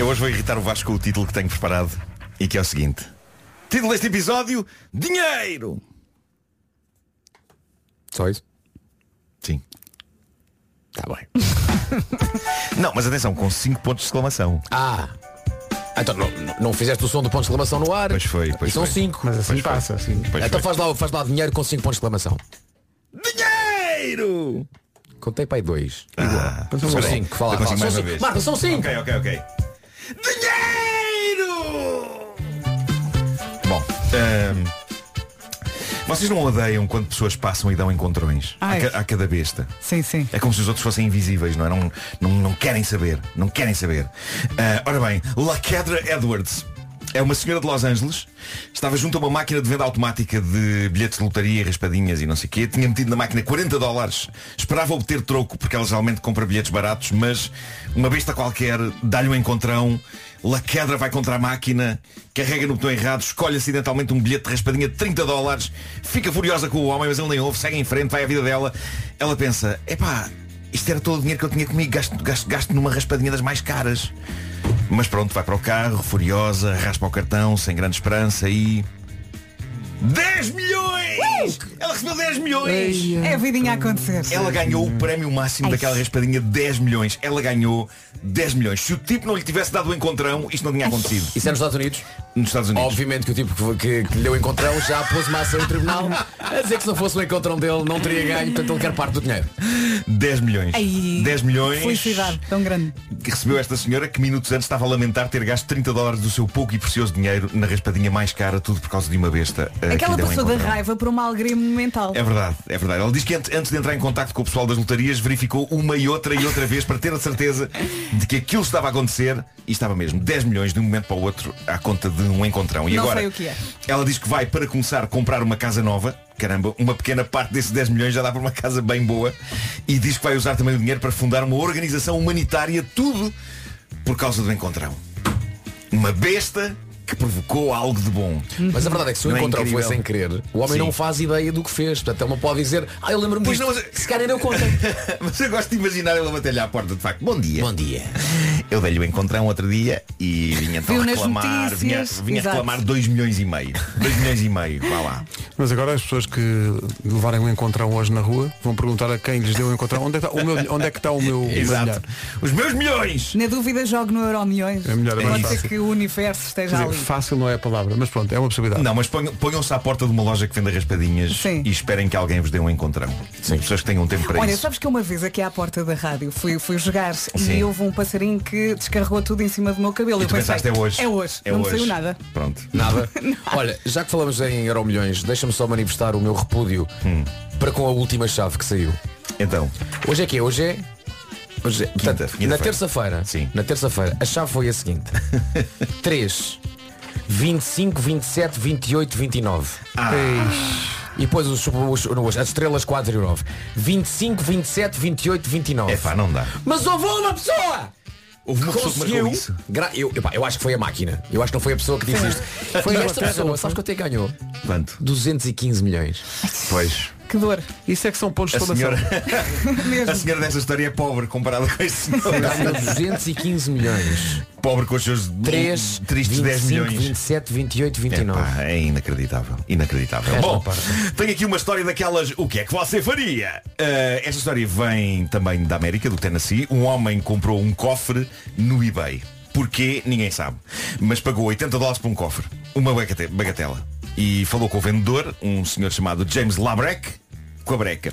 Speaker 11: Eu hoje vou irritar o Vasco com o título que tenho preparado e que é o seguinte. Título deste episódio, Dinheiro!
Speaker 4: Só isso?
Speaker 11: Sim.
Speaker 4: Está bem.
Speaker 11: Não, mas atenção, com 5 pontos de exclamação.
Speaker 4: Ah! Então não, não- fizeste o som do ponto de exclamação no ar?
Speaker 11: Pois foi, pois
Speaker 4: E são
Speaker 11: foi.
Speaker 4: 5.
Speaker 1: Mas assim
Speaker 11: Pois foi.
Speaker 1: passa, assim.
Speaker 11: Pois
Speaker 4: Então
Speaker 11: foi.
Speaker 4: faz lá, faz lá dinheiro com 5 pontos de exclamação.
Speaker 11: Dinheiro!
Speaker 4: Contei para aí dois.
Speaker 11: Ah,
Speaker 1: Então
Speaker 4: São
Speaker 11: peraí,
Speaker 4: cinco, fala,
Speaker 11: eu consigo
Speaker 4: fala.
Speaker 11: mais
Speaker 4: São
Speaker 11: uma
Speaker 4: cinco.
Speaker 11: vez.
Speaker 4: Marta, são cinco.
Speaker 11: Ok, ok, ok. Dinheiro! Bom, ahm, vocês não odeiam quando pessoas passam e dão encontrões ca- à cada besta?
Speaker 3: Sim, sim.
Speaker 11: É como se os outros fossem invisíveis, não é? Não, não, não querem saber. Não querem saber. Ah, ora bem, Lakedra Edwards é uma senhora de Los Angeles. Estava junto a uma máquina de venda automática de bilhetes de lotaria, raspadinhas e não sei o quê. Tinha metido na máquina 40 dólares. Esperava obter troco, porque ela geralmente compra bilhetes baratos, mas uma besta qualquer dá-lhe um encontrão. Lakedra vai contra a máquina, carrega no botão errado, escolhe acidentalmente um bilhete de raspadinha de 30 dólares, fica furiosa com o homem, mas ele nem ouve, segue em frente, vai à vida dela. Ela pensa, epá, isto era todo o dinheiro que eu tinha comigo, gasto, gasto, gasto numa raspadinha das mais caras. Mas pronto, vai para o carro, furiosa, raspa o cartão, sem grande esperança e. 10 milhões! Ela recebeu 10 milhões!
Speaker 3: É a vidinha a acontecer.
Speaker 11: Ela ganhou o prémio máximo daquela raspadinha de 10 milhões. Ela ganhou 10 milhões. Se o tipo não lhe tivesse dado o encontrão, isto não tinha acontecido.
Speaker 4: Isso é nos Estados Unidos?
Speaker 11: Nos Estados Unidos.
Speaker 4: Obviamente que o tipo que, que, que lhe deu o encontrão já pôs uma ação em tribunal a dizer que se não fosse o encontrão dele não teria ganho, portanto ele quer parte do dinheiro.
Speaker 11: 10 milhões.
Speaker 3: Ai,
Speaker 11: 10 milhões.
Speaker 3: Felicidade, tão grande.
Speaker 11: que recebeu esta senhora que minutos antes estava a lamentar ter gasto 30 dólares do seu pouco e precioso dinheiro na raspadinha mais cara, tudo por causa de uma besta. Que
Speaker 3: Aquela passou da raiva por uma alegria mental.
Speaker 11: É verdade, é verdade. Ela diz que antes, de entrar em contacto com o pessoal das lotarias verificou uma e outra e outra vez para ter a certeza de que aquilo estava a acontecer e estava mesmo 10 milhões de um momento para o outro à conta de um encontrão. E
Speaker 3: Não
Speaker 11: agora
Speaker 3: sei o que é.
Speaker 11: ela diz que vai para começar a comprar uma casa nova. Caramba, uma pequena parte desses 10 milhões já dá para uma casa bem boa. E diz que vai usar também o dinheiro para fundar uma organização humanitária, tudo por causa do encontrão. Uma besta que provocou algo de bom.
Speaker 4: Mas a verdade é que se o
Speaker 11: Não é
Speaker 4: encontrão foi
Speaker 11: incrível?
Speaker 4: sem querer, o homem
Speaker 11: Sim.
Speaker 4: não faz ideia do que fez. Portanto, ele não pode dizer, ah, eu lembro-me
Speaker 11: Pois
Speaker 4: disto.
Speaker 11: não, mas-
Speaker 4: Se calhar eu conto.
Speaker 11: Mas eu gosto de imaginar ele a bater-lhe à porta, de facto. Bom dia.
Speaker 4: Bom dia.
Speaker 11: Eu dei-lhe o encontrão outro dia e vinha então
Speaker 3: Viu nas
Speaker 11: reclamar. Vinha,
Speaker 3: notícias,
Speaker 11: vinha
Speaker 3: exato.
Speaker 11: reclamar 2 milhões e meio. 2 milhões e meio, vá lá.
Speaker 1: Mas agora as pessoas que levarem um encontrão hoje na rua vão perguntar a quem lhes deu o encontrão onde é que está o meu, onde é que está o meu, o meu
Speaker 11: Exato.
Speaker 1: dinheiro?
Speaker 11: Os meus milhões!
Speaker 3: Na dúvida jogo no Euro Milhões.
Speaker 1: É melhor, é mais
Speaker 3: Pode ser
Speaker 1: fácil.
Speaker 3: que o universo
Speaker 1: Quer
Speaker 3: esteja
Speaker 1: dizer,
Speaker 3: ali.
Speaker 1: fácil não é a palavra, mas pronto, é uma possibilidade.
Speaker 11: Não, mas ponham- ponham-se à porta de uma loja que vende raspadinhas
Speaker 3: Sim.
Speaker 11: e esperem que alguém vos dê um encontrão. Sim. Pessoas que tenham tempo para
Speaker 3: Olha,
Speaker 11: isso.
Speaker 3: sabes que uma vez aqui à porta da rádio fui, fui jogar
Speaker 11: Sim.
Speaker 3: e houve um passarinho que que descarregou tudo em cima do meu cabelo.
Speaker 11: E
Speaker 3: Eu pensei,
Speaker 11: pensaste, é hoje.
Speaker 3: É hoje.
Speaker 11: É
Speaker 3: não me
Speaker 11: hoje.
Speaker 3: saiu nada.
Speaker 11: Pronto.
Speaker 4: Nada. Olha, já que falamos em Euro Milhões, deixa-me só manifestar o meu repúdio para com a última chave que saiu.
Speaker 11: Então.
Speaker 4: Hoje é que Hoje é. Hoje é portanto,
Speaker 11: quinta-feira.
Speaker 4: na terça-feira.
Speaker 11: Sim.
Speaker 4: Na terça-feira, a chave foi a seguinte. 3, 25, 27, 28, 29.
Speaker 11: Ah.
Speaker 4: E depois os, os- os- as estrelas 4 e 9. 25, 27, 28, 29.
Speaker 11: É pá, não dá.
Speaker 4: Mas houve uma pessoa!
Speaker 11: Houve uma pessoa que marcou
Speaker 4: Conseguiu.
Speaker 11: isso.
Speaker 4: Gra- eu, epá, eu acho que foi a máquina. Eu acho que não foi a pessoa que disse isto. Foi esta pessoa. Sabes quanto é que ganhou?
Speaker 11: Quanto?
Speaker 4: 215 milhões.
Speaker 11: Pois.
Speaker 3: Que dor.
Speaker 1: Isso é que são pontos de
Speaker 11: A
Speaker 1: exclamação.
Speaker 11: senhora, a senhora dessa história é pobre comparada com esse senhor.
Speaker 4: Ganhou 215 milhões.
Speaker 11: Pobre com os seus
Speaker 4: 3,
Speaker 11: tristes 10
Speaker 4: 25,
Speaker 11: milhões.
Speaker 4: 27, 28, 29.
Speaker 11: Epá, é inacreditável. Inacreditável.
Speaker 4: Esta
Speaker 11: Bom, tenho aqui uma história daquelas O que é que você faria? Uh, esta história vem também da América, do Tennessee. Um homem comprou um cofre no eBay. Porquê? Ninguém sabe. Mas pagou 80 dólares por um cofre. Uma bagate- bagatela. E falou com o vendedor, um senhor chamado James Labrec, com a breca.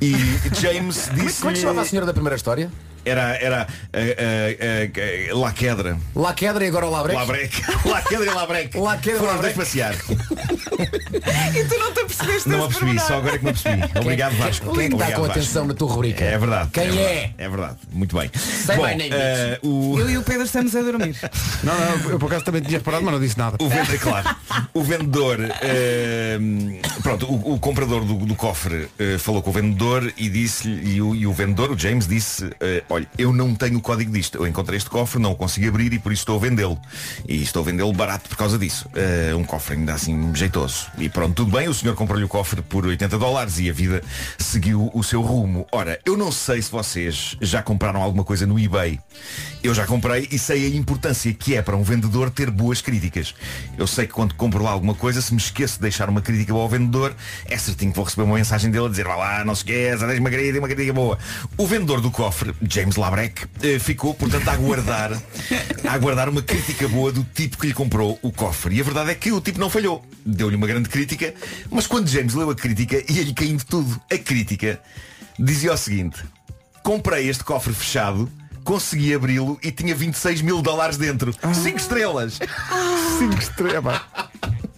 Speaker 11: E James disse.
Speaker 4: Como é que se chamava a senhora da primeira história?
Speaker 11: Era, era uh, uh, uh, uh, Laquedra.
Speaker 4: La Quedra e agora o Labrec?
Speaker 11: Labrec. Laquedra e Labrec.
Speaker 4: Laquedra e
Speaker 11: Foram os dois
Speaker 4: Labrec.
Speaker 11: passear.
Speaker 3: E tu não te apercebeste
Speaker 11: Não percebi, só agora é que me apercebi. Obrigado, Vasco.
Speaker 4: Quem é que está com
Speaker 11: Vasco.
Speaker 4: atenção na tua rubrica?
Speaker 11: É verdade.
Speaker 4: Quem
Speaker 11: é?
Speaker 4: é?
Speaker 11: verdade, É verdade. Muito bem. Bom, eh, o,
Speaker 3: Eu e o Pedro estamos a dormir.
Speaker 1: Não, não, eu por acaso também tinha reparado, mas não disse nada.
Speaker 11: o vendedor, claro, o vendedor, eh, pronto, o, o comprador do, do cofre eh, falou com o vendedor e disse e o, e o vendedor, o James, disse, eh, olha, eu não tenho o código disto. Eu encontrei este cofre, não o consegui abrir e por isso estou a vendê-lo. E estou a vendê-lo barato por causa disso. Eh, um cofre ainda assim jeitoso. E pronto, tudo bem, o senhor comprou-lhe o cofre por 80 dólares e a vida seguiu o seu rumo. Ora, eu não sei se vocês já compraram alguma coisa no eBay. Eu já comprei e sei a importância que é para um vendedor ter boas críticas. Eu sei que quando compro lá alguma coisa, se me esqueço de deixar uma crítica ao vendedor, é certinho que vou receber uma mensagem dele a dizer, vá lá, não se esqueça, deixa uma crítica, uma crítica boa. O vendedor do cofre, James Labrec, eh, ficou, portanto, a aguardar, a aguardar uma crítica boa do tipo que lhe comprou o cofre. E a verdade é que o tipo não falhou. Deu-lhe uma grande crítica, mas quando James leu a crítica, ia-lhe caindo tudo. A crítica dizia o seguinte, comprei este cofre fechado, consegui abri-lo e tinha 26 mil dólares dentro. Cinco estrelas.
Speaker 1: Cinco estrelas.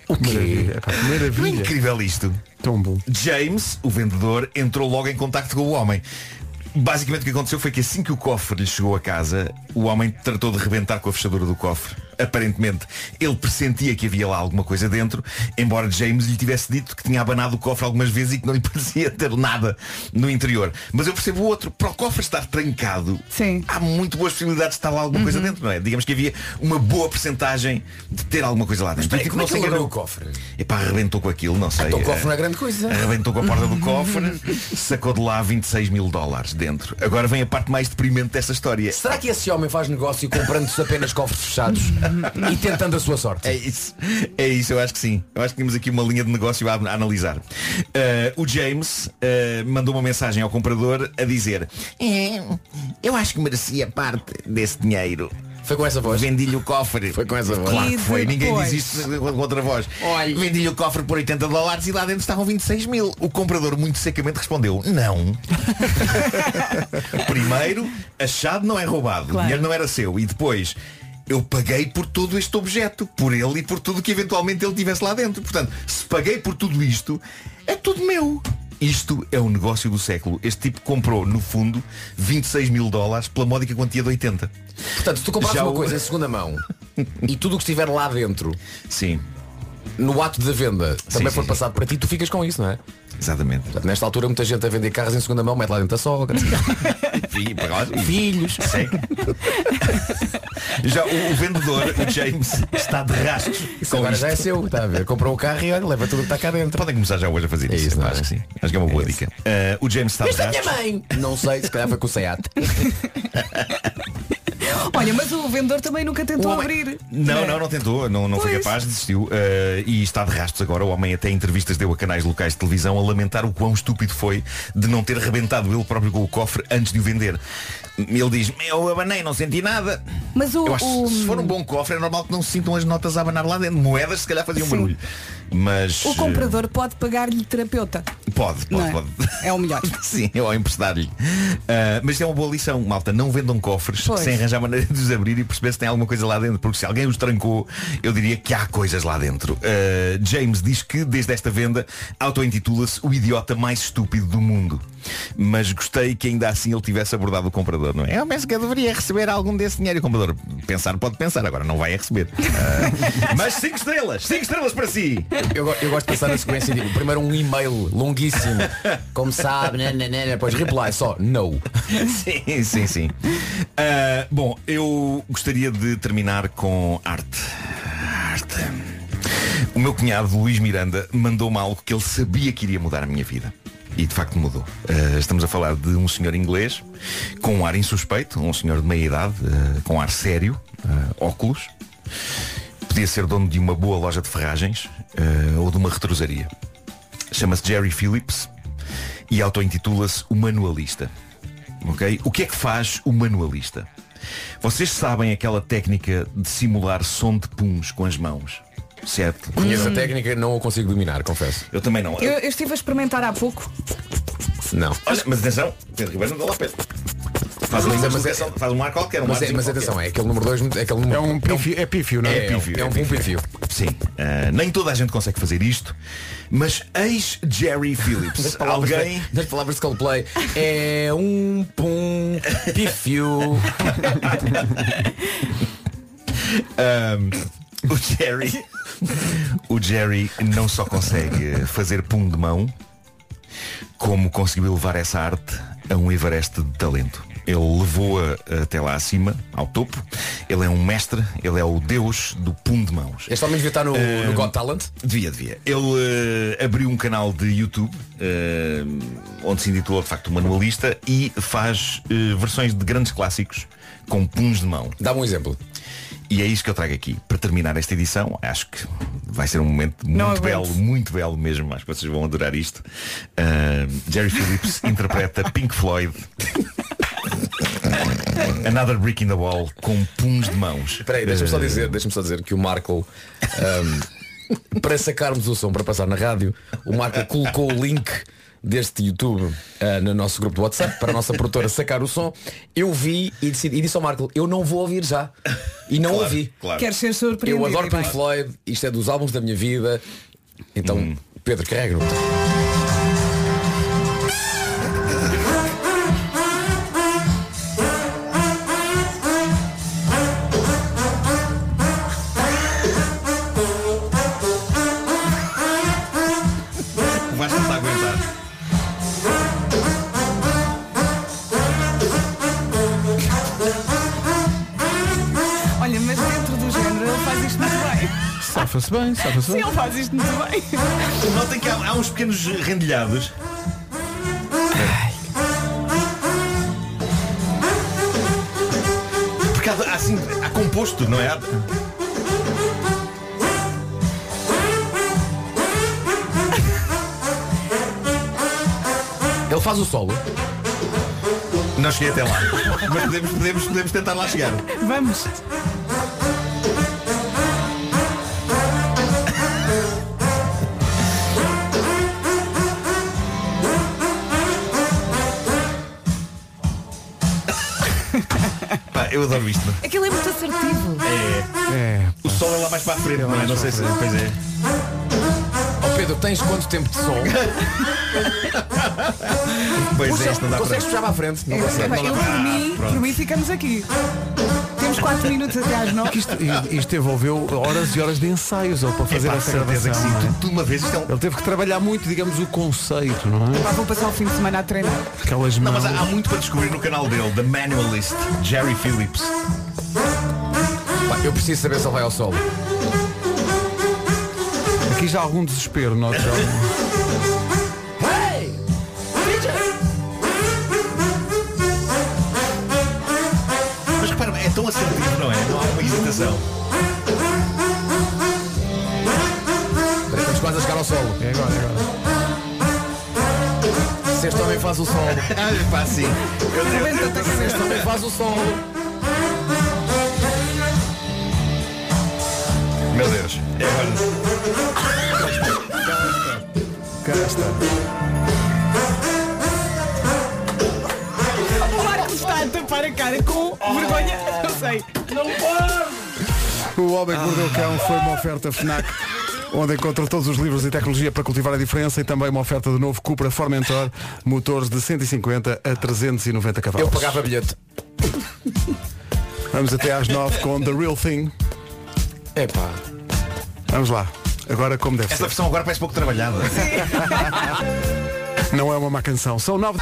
Speaker 1: O quê?
Speaker 11: É
Speaker 1: maravilha.
Speaker 11: incrível isto.
Speaker 1: Tão bom.
Speaker 11: James, o vendedor, entrou logo em contacto com o homem. Basicamente o que aconteceu foi que assim que o cofre lhe chegou a casa, o homem tratou de rebentar com a fechadura do cofre. Aparentemente, ele pressentia que havia lá alguma coisa dentro, embora James lhe tivesse dito que tinha abanado o cofre algumas vezes e que não lhe parecia ter nada no interior. Mas eu percebo o outro, para o cofre estar trancado,
Speaker 3: Sim.
Speaker 11: há muito boas possibilidades de estar lá alguma coisa
Speaker 4: Uhum.
Speaker 11: dentro, não é? Digamos que havia uma boa percentagem de ter alguma coisa lá dentro. E, tipo,
Speaker 4: como é que ele
Speaker 11: enganou.
Speaker 4: o cofre?
Speaker 11: Epá, arrebentou com aquilo, não sei.
Speaker 4: Então o cofre
Speaker 11: Eh,
Speaker 4: não é grande coisa.
Speaker 11: Arrebentou com a porta do cofre, sacou de lá 26 mil dólares dentro. Agora vem a parte mais deprimente desta história.
Speaker 4: Será que esse homem faz negócio comprando-se apenas cofres fechados e tentando a sua sorte?
Speaker 11: É isso, é isso, eu acho que sim. Eu acho que temos aqui uma linha de negócio a, a analisar. Eh, o James eh, mandou uma mensagem ao comprador a dizer "É, Eu acho que merecia parte desse dinheiro.
Speaker 4: Foi com essa voz.
Speaker 11: Vendi-lhe o cofre.
Speaker 4: Foi com essa voz.
Speaker 11: Claro que foi. Ninguém
Speaker 3: depois?
Speaker 11: diz isto com outra voz. Vendi-lhe o cofre por 80 dólares e lá dentro estavam 26 mil. O comprador muito secamente respondeu, não. Primeiro, a chave não é roubado. O
Speaker 3: Claro.
Speaker 11: dinheiro não era seu. E depois, eu paguei por todo este objeto. Por ele e por tudo que eventualmente ele tivesse lá dentro. Portanto, se paguei por tudo isto, é tudo meu. Isto é o negócio do século. Este tipo comprou, no fundo, 26 mil dólares pela módica quantia de 80.
Speaker 4: Portanto, se tu compraste
Speaker 11: Já
Speaker 4: uma
Speaker 11: o-
Speaker 4: coisa em segunda mão e tudo o que estiver lá dentro,
Speaker 11: Sim,
Speaker 4: no ato da venda, também
Speaker 11: sim,
Speaker 4: for
Speaker 11: sim.
Speaker 4: passado para ti, tu ficas com isso, não é?
Speaker 11: exatamente.
Speaker 4: Portanto, nesta altura muita gente a vender carros em segunda mão, mete lá dentro a sogra, filhos.
Speaker 11: Já o, o vendedor, o James, está de rastros
Speaker 4: Isso agora
Speaker 11: isto.
Speaker 4: já é seu, está a ver? Comprou o carro e olha, leva tudo que está cá dentro.
Speaker 11: Podem começar já hoje a fazer
Speaker 4: É
Speaker 11: isso.
Speaker 4: isso, não é?
Speaker 11: acho que sim. Acho que é uma boa
Speaker 4: É
Speaker 11: dica. Eh, o James está de
Speaker 4: Esta é minha mãe! Não sei, se calhar foi com o Seat.
Speaker 3: Olha, mas o vendedor também nunca tentou
Speaker 11: homem-
Speaker 3: abrir.
Speaker 11: Não, não, não tentou, não, não foi capaz, desistiu eh, e está de rastros agora. O homem até em entrevistas deu a canais locais de televisão a lamentar o quão estúpido foi de não ter rebentado ele próprio com o cofre antes de o vender. Ele diz, eu abanei, não senti nada.
Speaker 3: Mas o,
Speaker 11: acho
Speaker 3: o-
Speaker 11: se for um bom cofre é normal que não se sintam as notas a abanar lá dentro. Moedas se calhar faziam
Speaker 3: Sim.
Speaker 11: barulho. Mas
Speaker 3: o comprador pode pagar-lhe terapeuta.
Speaker 11: pode, pode,
Speaker 3: é?
Speaker 11: pode.
Speaker 3: É o melhor.
Speaker 11: Sim, eu ao emprestar-lhe. Ah, mas é uma boa lição, malta. Não vendam cofres
Speaker 3: Pois.
Speaker 11: sem arranjar maneira de os abrir e perceber se tem alguma coisa lá dentro. Porque se alguém os trancou, eu diria que há coisas lá dentro. Ah, James diz que desde esta venda auto-intitula-se o idiota mais estúpido do mundo. Mas gostei que ainda assim ele tivesse abordado o comprador, não é? Eu penso que eu deveria receber algum desse dinheiro. E o comprador, pensar pode pensar, agora não vai a receber. Ah, mas 5 estrelas, 5 estrelas para si.
Speaker 4: Eu, eu gosto de pensar na sequência tipo, primeiro um e-mail longuíssimo, como sabe, nananana, depois reply só no.
Speaker 11: sim, sim, sim. Ah, bom, eu gostaria de terminar com arte. Arte. O meu cunhado, Luís Miranda, mandou-me algo que ele sabia que iria mudar a minha vida. E de facto mudou. Ah, estamos a falar de um senhor inglês com um ar insuspeito, um senhor de meia idade, ah, com ar sério, óculos. Podia ser dono de uma boa loja de ferragens ah, ou de uma retrosaria. Chama-se Jerry Phillips e auto-intitula-se o manualista. Ok? O que é que faz o manualista? Vocês sabem aquela técnica de simular som de puns com as mãos? Certo?
Speaker 4: Conheço a técnica, não a consigo dominar, confesso.
Speaker 11: Eu também não.
Speaker 3: Eu, eu estive a experimentar há pouco.
Speaker 4: Não.
Speaker 11: Olha, mas atenção, Pedro Ribeiro não dá lá perto. Faz, uma
Speaker 4: Mas é- mas é-
Speaker 11: faz um ar qualquer, um
Speaker 4: Mas, é, mas
Speaker 11: qualquer.
Speaker 4: atenção, é aquele número 2, é aquele número.
Speaker 1: É um pífio, é pífio, não é?
Speaker 4: É, é um- é um pífio.
Speaker 11: Sim, ah, nem toda a gente consegue fazer isto, mas ex Jerry Phillips,
Speaker 4: palavras,
Speaker 11: alguém
Speaker 4: nas palavras de Coldplay é um pum pífio.
Speaker 11: Um, o Jerry O Jerry não só consegue fazer pum de mão Como conseguiu levar essa arte A um Everest de talento Ele levou-a até lá acima Ao topo Ele é um mestre Ele é o deus do pum de mãos
Speaker 4: Este homem devia estar no, no Got Talent.
Speaker 11: Devia, devia. Ele eh, abriu um canal de YouTube eh, onde se intitula de facto manualista e faz eh, versões de grandes clássicos com puns de mão.
Speaker 4: Dá-me um exemplo.
Speaker 11: E é isto que eu trago aqui. Para terminar esta edição, acho que vai ser um momento
Speaker 3: Não
Speaker 11: muito
Speaker 3: aguento.
Speaker 11: belo, muito belo mesmo. Acho que vocês vão adorar isto. Uh, Jerry Phillips interpreta Pink Floyd. Another Brick in the Wall com puns de mãos.
Speaker 4: Espera aí, deixa-me só
Speaker 11: Uh,
Speaker 4: dizer, deixa só dizer que o Marco ahm, para sacarmos o som para passar na rádio, o Marco colocou o link deste YouTube ah, no nosso grupo do WhatsApp para a nossa produtora sacar o som. Eu vi e, decidi, e disse ao Marco, eu não vou ouvir já. E não
Speaker 11: Claro,
Speaker 4: ouvi.
Speaker 11: claro.
Speaker 3: Quero ser surpreendido.
Speaker 4: Eu adoro. Pink Floyd, isto é dos álbuns da minha vida. Então,
Speaker 11: Hum.
Speaker 4: Pedro, carrega-no.
Speaker 1: Safa-se bem, safa-se
Speaker 3: Sim,
Speaker 1: bem.
Speaker 3: ele faz isto muito bem.
Speaker 11: Notem que há, há uns pequenos rendilhados. Porque há, há, assim, há composto, não é? Há-
Speaker 4: Ele faz o solo.
Speaker 11: Não cheguei até lá. Mas podemos, podemos, podemos tentar lá chegar.
Speaker 3: Vamos.
Speaker 11: Eu adoro isto.
Speaker 3: Aquilo é muito assertivo.
Speaker 11: É,
Speaker 1: É.
Speaker 11: o sol é lá mais para a frente, não é? Não sei se. Pois é.
Speaker 4: Ó Pedro, tens quanto tempo de som?
Speaker 11: Pois
Speaker 4: Puxa,
Speaker 11: é, isto não dá para.
Speaker 4: consegues puxar para a frente? Não
Speaker 3: É,
Speaker 4: consegue.
Speaker 3: eu por mim, por mim ficamos aqui. Temos 4 minutos até às 9.
Speaker 1: Isto, isto envolveu horas e horas de ensaios ele para fazer essa
Speaker 11: que
Speaker 1: gravação.
Speaker 11: sim.
Speaker 1: não é?
Speaker 11: Tu, tu uma vez isto é um.
Speaker 1: Ele teve que trabalhar muito, digamos, o conceito, não é?
Speaker 3: Pá, vou passar o fim de semana a treinar.
Speaker 1: Aquelas
Speaker 11: Não,
Speaker 1: mãos.
Speaker 11: mas há, há muito para descobrir no canal dele, The Manualist, Jerry Phillips.
Speaker 4: Pá, eu preciso saber se ele vai ao solo.
Speaker 1: Aqui já há algum desespero, nós já.
Speaker 4: Espera, Estamos quase a chegar ao solo.
Speaker 1: É agora, é agora.
Speaker 4: Se este homem faz o solo.
Speaker 11: Ah, pá, sim. Eu, eu,
Speaker 4: Se este homem faz o solo.
Speaker 11: Meu Deus. É agora.
Speaker 1: Cá está.
Speaker 3: Claro que está a tapar a cara com vergonha. Eu sei.
Speaker 1: O Homem que Mordeu o Cão foi uma oferta FNAC onde encontra todos os livros e tecnologia para cultivar a diferença e também uma oferta do novo Cupra Formentor, motores de 150 a 390 cavalos.
Speaker 4: Eu pagava bilhete.
Speaker 1: Vamos até às 9 com The Real Thing.
Speaker 4: Epá.
Speaker 1: Vamos lá. Agora como deve
Speaker 11: Esta
Speaker 1: ser.
Speaker 11: versão agora parece pouco trabalhada.
Speaker 1: Não é uma má canção. São 9.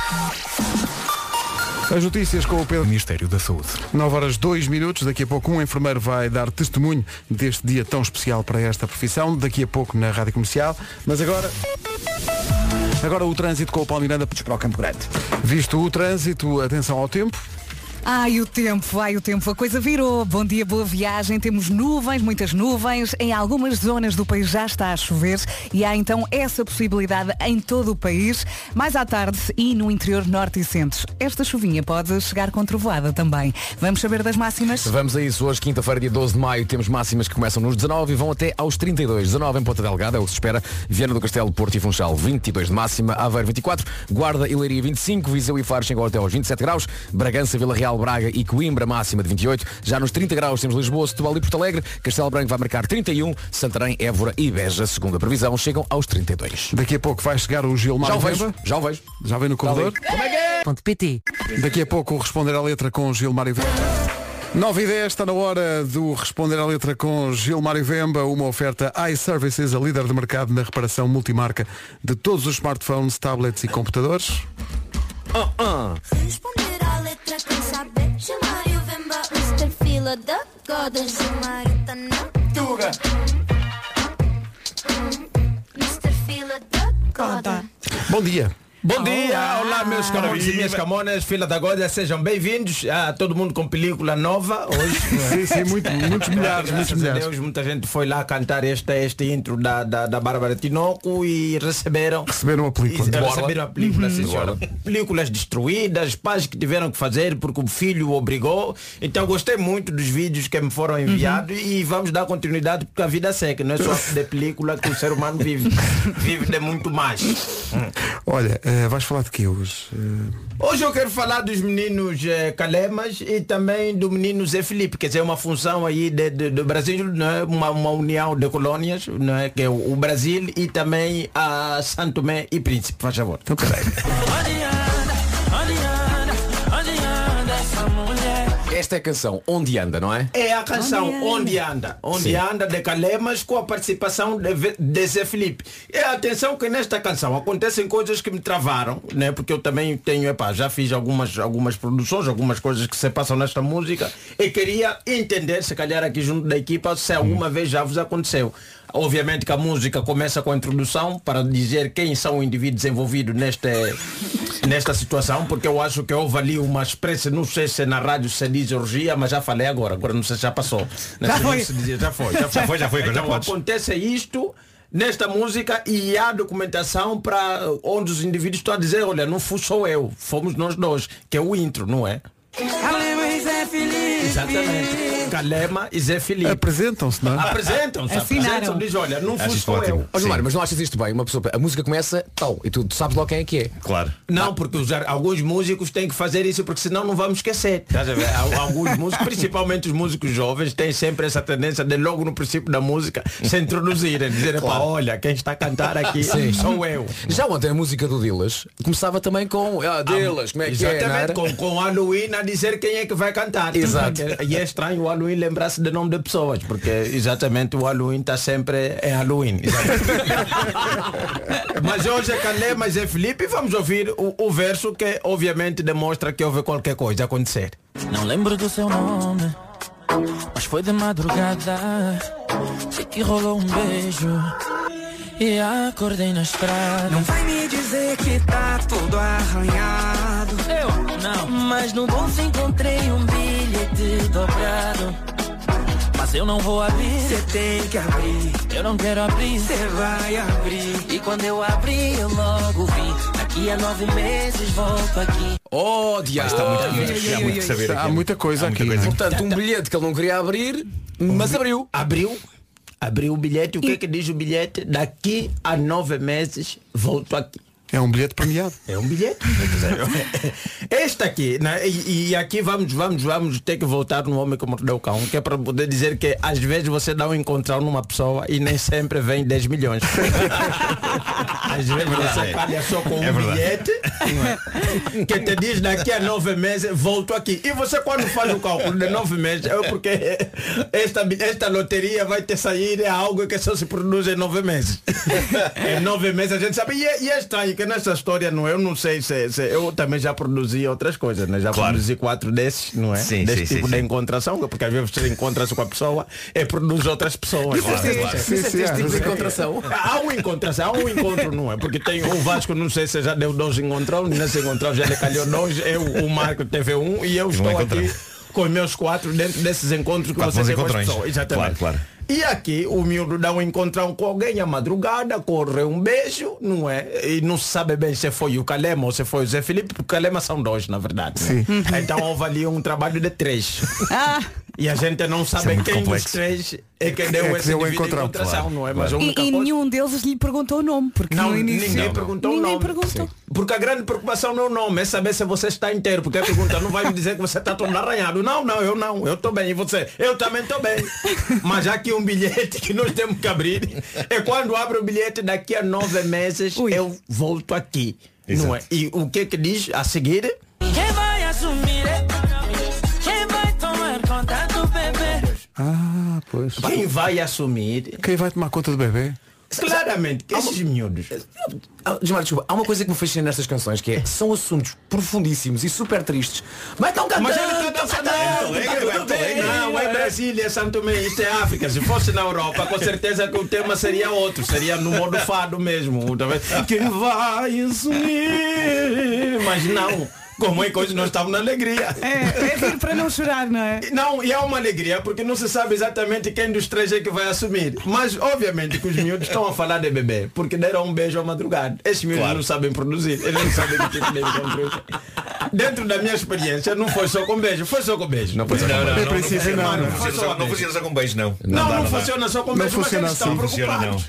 Speaker 1: As notícias com o Pedro.
Speaker 12: Ministério da Saúde.
Speaker 1: 9 horas 2 minutos. Daqui a pouco um enfermeiro vai dar testemunho deste dia tão especial para esta profissão. Daqui a pouco na Rádio Comercial. Mas agora. Agora o trânsito com o Paulo Miranda
Speaker 2: Para o Campo Grande.
Speaker 1: Visto o trânsito, atenção ao tempo.
Speaker 3: Ai, o tempo, ai, o tempo, a coisa virou. Bom dia, boa viagem. Temos nuvens, muitas nuvens. Em algumas zonas do país já está a chover e há então essa possibilidade em todo o país, mais à tarde e no interior norte e centro. Esta chuvinha pode chegar com trovoada também. Vamos saber das máximas?
Speaker 4: Vamos a isso. Hoje, quinta-feira, dia 12 de maio, temos máximas que começam nos 19 e vão até aos 32. 19 em Ponta Delgada, é o que se espera. Viana do Castelo, Porto e Funchal, 22 de máxima. Aveiro, 24. Guarda e Leiria, 25. Viseu e Faro chegam até aos 27 graus. Bragança, Vila Real, Braga e Coimbra, máxima de 28. Já nos 30 graus temos Lisboa, Setúbal e Porto Alegre. Castelo Branco vai marcar 31. Santarém, Évora e Beja, segundo a previsão, chegam aos 32.
Speaker 1: Daqui a pouco vai chegar o Gilmar
Speaker 4: Já o
Speaker 1: Vemba.
Speaker 4: vejo, já o vejo.
Speaker 1: Já vem no corredor.
Speaker 4: Como é que é?
Speaker 1: Daqui a pouco o responder à letra com Gilmário Vemba. 9 e 10 está na hora do responder à letra com Gilmário Vemba, uma oferta iServices, a líder de mercado na reparação multimarca de todos os smartphones, tablets e computadores.
Speaker 7: Responder à Fila da Goda. Tá na Tuga. Mr. Fila da Goda.
Speaker 1: Bom dia.
Speaker 13: Bom dia, olá meus camões e minhas camonas, fila da Goda, sejam bem-vindos a todo mundo com película nova hoje.
Speaker 1: Sim, sim, muito- muitos milhares,
Speaker 13: Graças
Speaker 1: muitos milhares.
Speaker 13: Deus, muita gente foi lá cantar este, este intro da, da, da Bárbara Tinoco e receberam
Speaker 1: Receberam a película.
Speaker 13: e receberam a película, sim,
Speaker 4: Uhum.
Speaker 13: senhora. Películas destruídas, pais que tiveram que fazer porque o filho o obrigou. Então gostei muito dos vídeos que me foram enviados
Speaker 1: Uhum.
Speaker 13: e vamos dar continuidade porque a vida seca, não é só de película que o ser humano vive. vive de muito mais.
Speaker 1: Olha, eh, vais falar de que hoje? Eh,
Speaker 13: Hoje eu quero falar dos meninos eh, Calemas e também do menino Zé Felipe, quer dizer, uma função aí de, de- do Brasil, não é? uma, uma união de colônias, não é? que é o, o Brasil e também a Santo Tomé e Príncipe, faz favor.
Speaker 1: então peraí.
Speaker 4: Esta é a canção Onde Anda, não é?
Speaker 13: É a canção Onde Anda, Onde
Speaker 4: Sim.
Speaker 13: Anda de Calemas com a participação de, de Zé Felipe. E atenção que nesta canção acontecem coisas que me travaram, né? Porque eu também tenho, epá, já fiz algumas, algumas produções, algumas coisas que se passam nesta música e queria entender, se calhar aqui junto da equipa, se alguma vez já vos aconteceu. Obviamente que a música começa com a introdução para dizer quem são os indivíduos envolvidos neste, nesta situação, porque eu acho que houve ali uma expressa, não sei se na rádio se diz orgia, mas já falei agora, agora não sei se já passou.
Speaker 3: Já foi.
Speaker 13: dizia, já foi, já foi,
Speaker 11: Já foi, já foi, já
Speaker 13: Então
Speaker 11: podes.
Speaker 13: acontece isto nesta música e há documentação para onde os indivíduos estão a dizer, olha, não fui só eu, fomos nós dois, que é o intro, não é? Exatamente. Calema e Zé Felipe.
Speaker 1: Apresentam-se, não é?
Speaker 13: Apresentam-se,
Speaker 3: Assinaram.
Speaker 13: apresentam, diz, olha, não
Speaker 11: Acho
Speaker 13: fui
Speaker 11: ótimo.
Speaker 13: eu.
Speaker 4: Ó
Speaker 11: Sim.
Speaker 4: Gilmar, mas não achas isto bem? Uma pessoa, a música começa tal e tu, sabes logo quem é que é.
Speaker 11: Claro.
Speaker 13: Não, porque os, alguns músicos têm que fazer isso porque senão não vamos esquecer. Estás a ver? Al- Alguns músicos, principalmente os músicos jovens, têm sempre essa tendência de logo no princípio da música se introduzirem, dizer, pá, olha, quem está a cantar aqui sou eu.
Speaker 4: Já ontem a música do Dilas começava também com ah, Dilas, como é que é? não
Speaker 13: Exatamente, com, com o Halloween a dizer quem é que vai cantar.
Speaker 4: Exato.
Speaker 13: E é estranho o Halloween lembrar-se de nome de pessoas, porque exatamente o Halloween está sempre em Halloween. exatamente. mas hoje é Calé, mas é Felipe e vamos ouvir o, o verso que obviamente demonstra que houve qualquer coisa acontecer.
Speaker 14: Não lembro do seu nome, mas foi de madrugada. Sei que rolou um beijo e acordei na estrada.
Speaker 15: Não vai me dizer que tá tudo arranhado.
Speaker 14: Eu não, mas no bolso encontrei um bilhete dobrado. Mas eu não vou abrir.
Speaker 15: Cê tem que abrir.
Speaker 14: Eu não quero abrir.
Speaker 15: Cê vai abrir.
Speaker 14: E quando eu abrir, eu logo vi. Daqui a nove meses volto aqui.
Speaker 4: Oh, diabo.
Speaker 11: Está muito, há muito que saber
Speaker 1: Há
Speaker 11: aqui.
Speaker 1: muita coisa
Speaker 11: Há muita
Speaker 1: aqui.
Speaker 11: coisa.
Speaker 4: Portanto, um bilhete que ele não queria abrir, mas abriu.
Speaker 13: Abriu, abriu o bilhete. O que é que diz o bilhete? Daqui a nove meses volto aqui.
Speaker 1: É um bilhete premiado.
Speaker 13: É um bilhete. Este aqui, né? e, e aqui vamos, vamos, vamos ter que voltar no homem que mordeu o cão, que é para poder dizer que às vezes você dá um encontrão numa pessoa e nem sempre vem 10 milhões. às vezes você
Speaker 11: verdade.
Speaker 13: calha só com
Speaker 11: É
Speaker 13: um
Speaker 11: verdade.
Speaker 13: bilhete é? que te diz daqui a nove meses volto aqui. E você quando faz o cálculo de nove meses é porque esta, esta loteria vai te sair é algo que só se produz em nove meses. em nove meses a gente sabe. E é, e é estranho que nessa história, não é? Eu não sei se, se- eu também já produzi outras coisas, né? Já
Speaker 11: Claro.
Speaker 13: produzi quatro desses, não é?
Speaker 11: Sim,
Speaker 13: Desse
Speaker 11: sim,
Speaker 13: tipo
Speaker 11: sim,
Speaker 13: de
Speaker 11: sim.
Speaker 13: encontração, porque às vezes você encontra-se com a pessoa e produz outras pessoas.
Speaker 11: Claro,
Speaker 13: Sim,
Speaker 11: claro.
Speaker 13: sim,
Speaker 1: Sim,
Speaker 13: sim,
Speaker 1: sim,
Speaker 13: sim,
Speaker 1: às
Speaker 13: sim.
Speaker 1: vezes é.
Speaker 4: Encontração.
Speaker 13: Há um encontração, há um encontro, não é? Porque tem o Vasco, não sei se já deu dois encontrão, nesse encontrão já lhe calhou dois, eu, o Marco teve um e eu estou aqui com os meus quatro dentro desses encontros que
Speaker 11: Quatro
Speaker 13: você
Speaker 11: bons
Speaker 13: tem com as
Speaker 11: encontrões.
Speaker 13: pessoas. Exatamente.
Speaker 11: Claro, claro.
Speaker 13: E aqui o miúdo dá um encontrão com alguém à madrugada, corre um beijo, não é? E não se sabe bem se foi o Calema ou se foi o Zé Felipe, porque o Calema são dois, na verdade. né? Então houve ali um trabalho de três.
Speaker 3: Ah,
Speaker 13: E a gente não sabe
Speaker 11: muito
Speaker 13: quem dos
Speaker 11: complexo.
Speaker 13: três é que deu
Speaker 1: É que
Speaker 13: esse
Speaker 1: deu o encontrão.
Speaker 11: Claro,
Speaker 13: não é? Mas
Speaker 11: claro.
Speaker 13: a
Speaker 3: e, e nenhum deles lhe perguntou o nome, porque
Speaker 13: não,
Speaker 3: no início
Speaker 13: ninguém
Speaker 11: Não,
Speaker 13: perguntou o
Speaker 3: ninguém
Speaker 13: nome.
Speaker 3: perguntou.
Speaker 13: Porque a grande preocupação não é o nome, é saber se você está inteiro. Porque a pergunta não vai me dizer que você está todo arranhado. Não, não, eu não, eu estou bem. E você? Eu também estou bem. Mas já que um bilhete que nós temos que abrir, é quando abre o bilhete daqui a nove meses, eu volto aqui. Não é? E o que que diz a seguir?
Speaker 14: Quem vai assumir?
Speaker 1: Ah, pois.
Speaker 13: Quem vai assumir?
Speaker 1: Quem vai tomar conta do bebê?
Speaker 13: Claramente, que esses miúdos.
Speaker 4: Ah, Gilmar, desculpa, há uma coisa que me fascina nestas canções que é são assuntos profundíssimos e super tristes. Mas estão cantando!
Speaker 13: Mas ele está dançando. Não, é Brasília, Santo Tomé, isto é África. Se fosse na Europa, com certeza que o tema seria outro. Seria no modo fado mesmo. Tá? Quem vai assumir? Mas não. Como é que hoje nós estamos na alegria.
Speaker 3: É, é vir para não chorar, não é?
Speaker 13: Não, e é uma alegria porque não se sabe exatamente quem dos três é que vai assumir. Mas obviamente que os miúdos estão a falar de bebê, porque deram um beijo à madrugada. Esses miúdos
Speaker 11: Claro.
Speaker 13: não sabem produzir, eles não sabem que tipo de. Dentro da minha experiência, não foi só com beijo, foi só com beijo. Não
Speaker 11: Não, não, não, não,
Speaker 1: princípio,
Speaker 11: funciona-
Speaker 1: não,
Speaker 11: não
Speaker 1: não.
Speaker 11: funciona só- não funciona só com beijo, não.
Speaker 13: Não, não,
Speaker 11: dá.
Speaker 13: funciona só com
Speaker 1: Não
Speaker 13: beijo, mas
Speaker 1: funciona
Speaker 13: eles estão
Speaker 1: assim.
Speaker 13: Preocupados.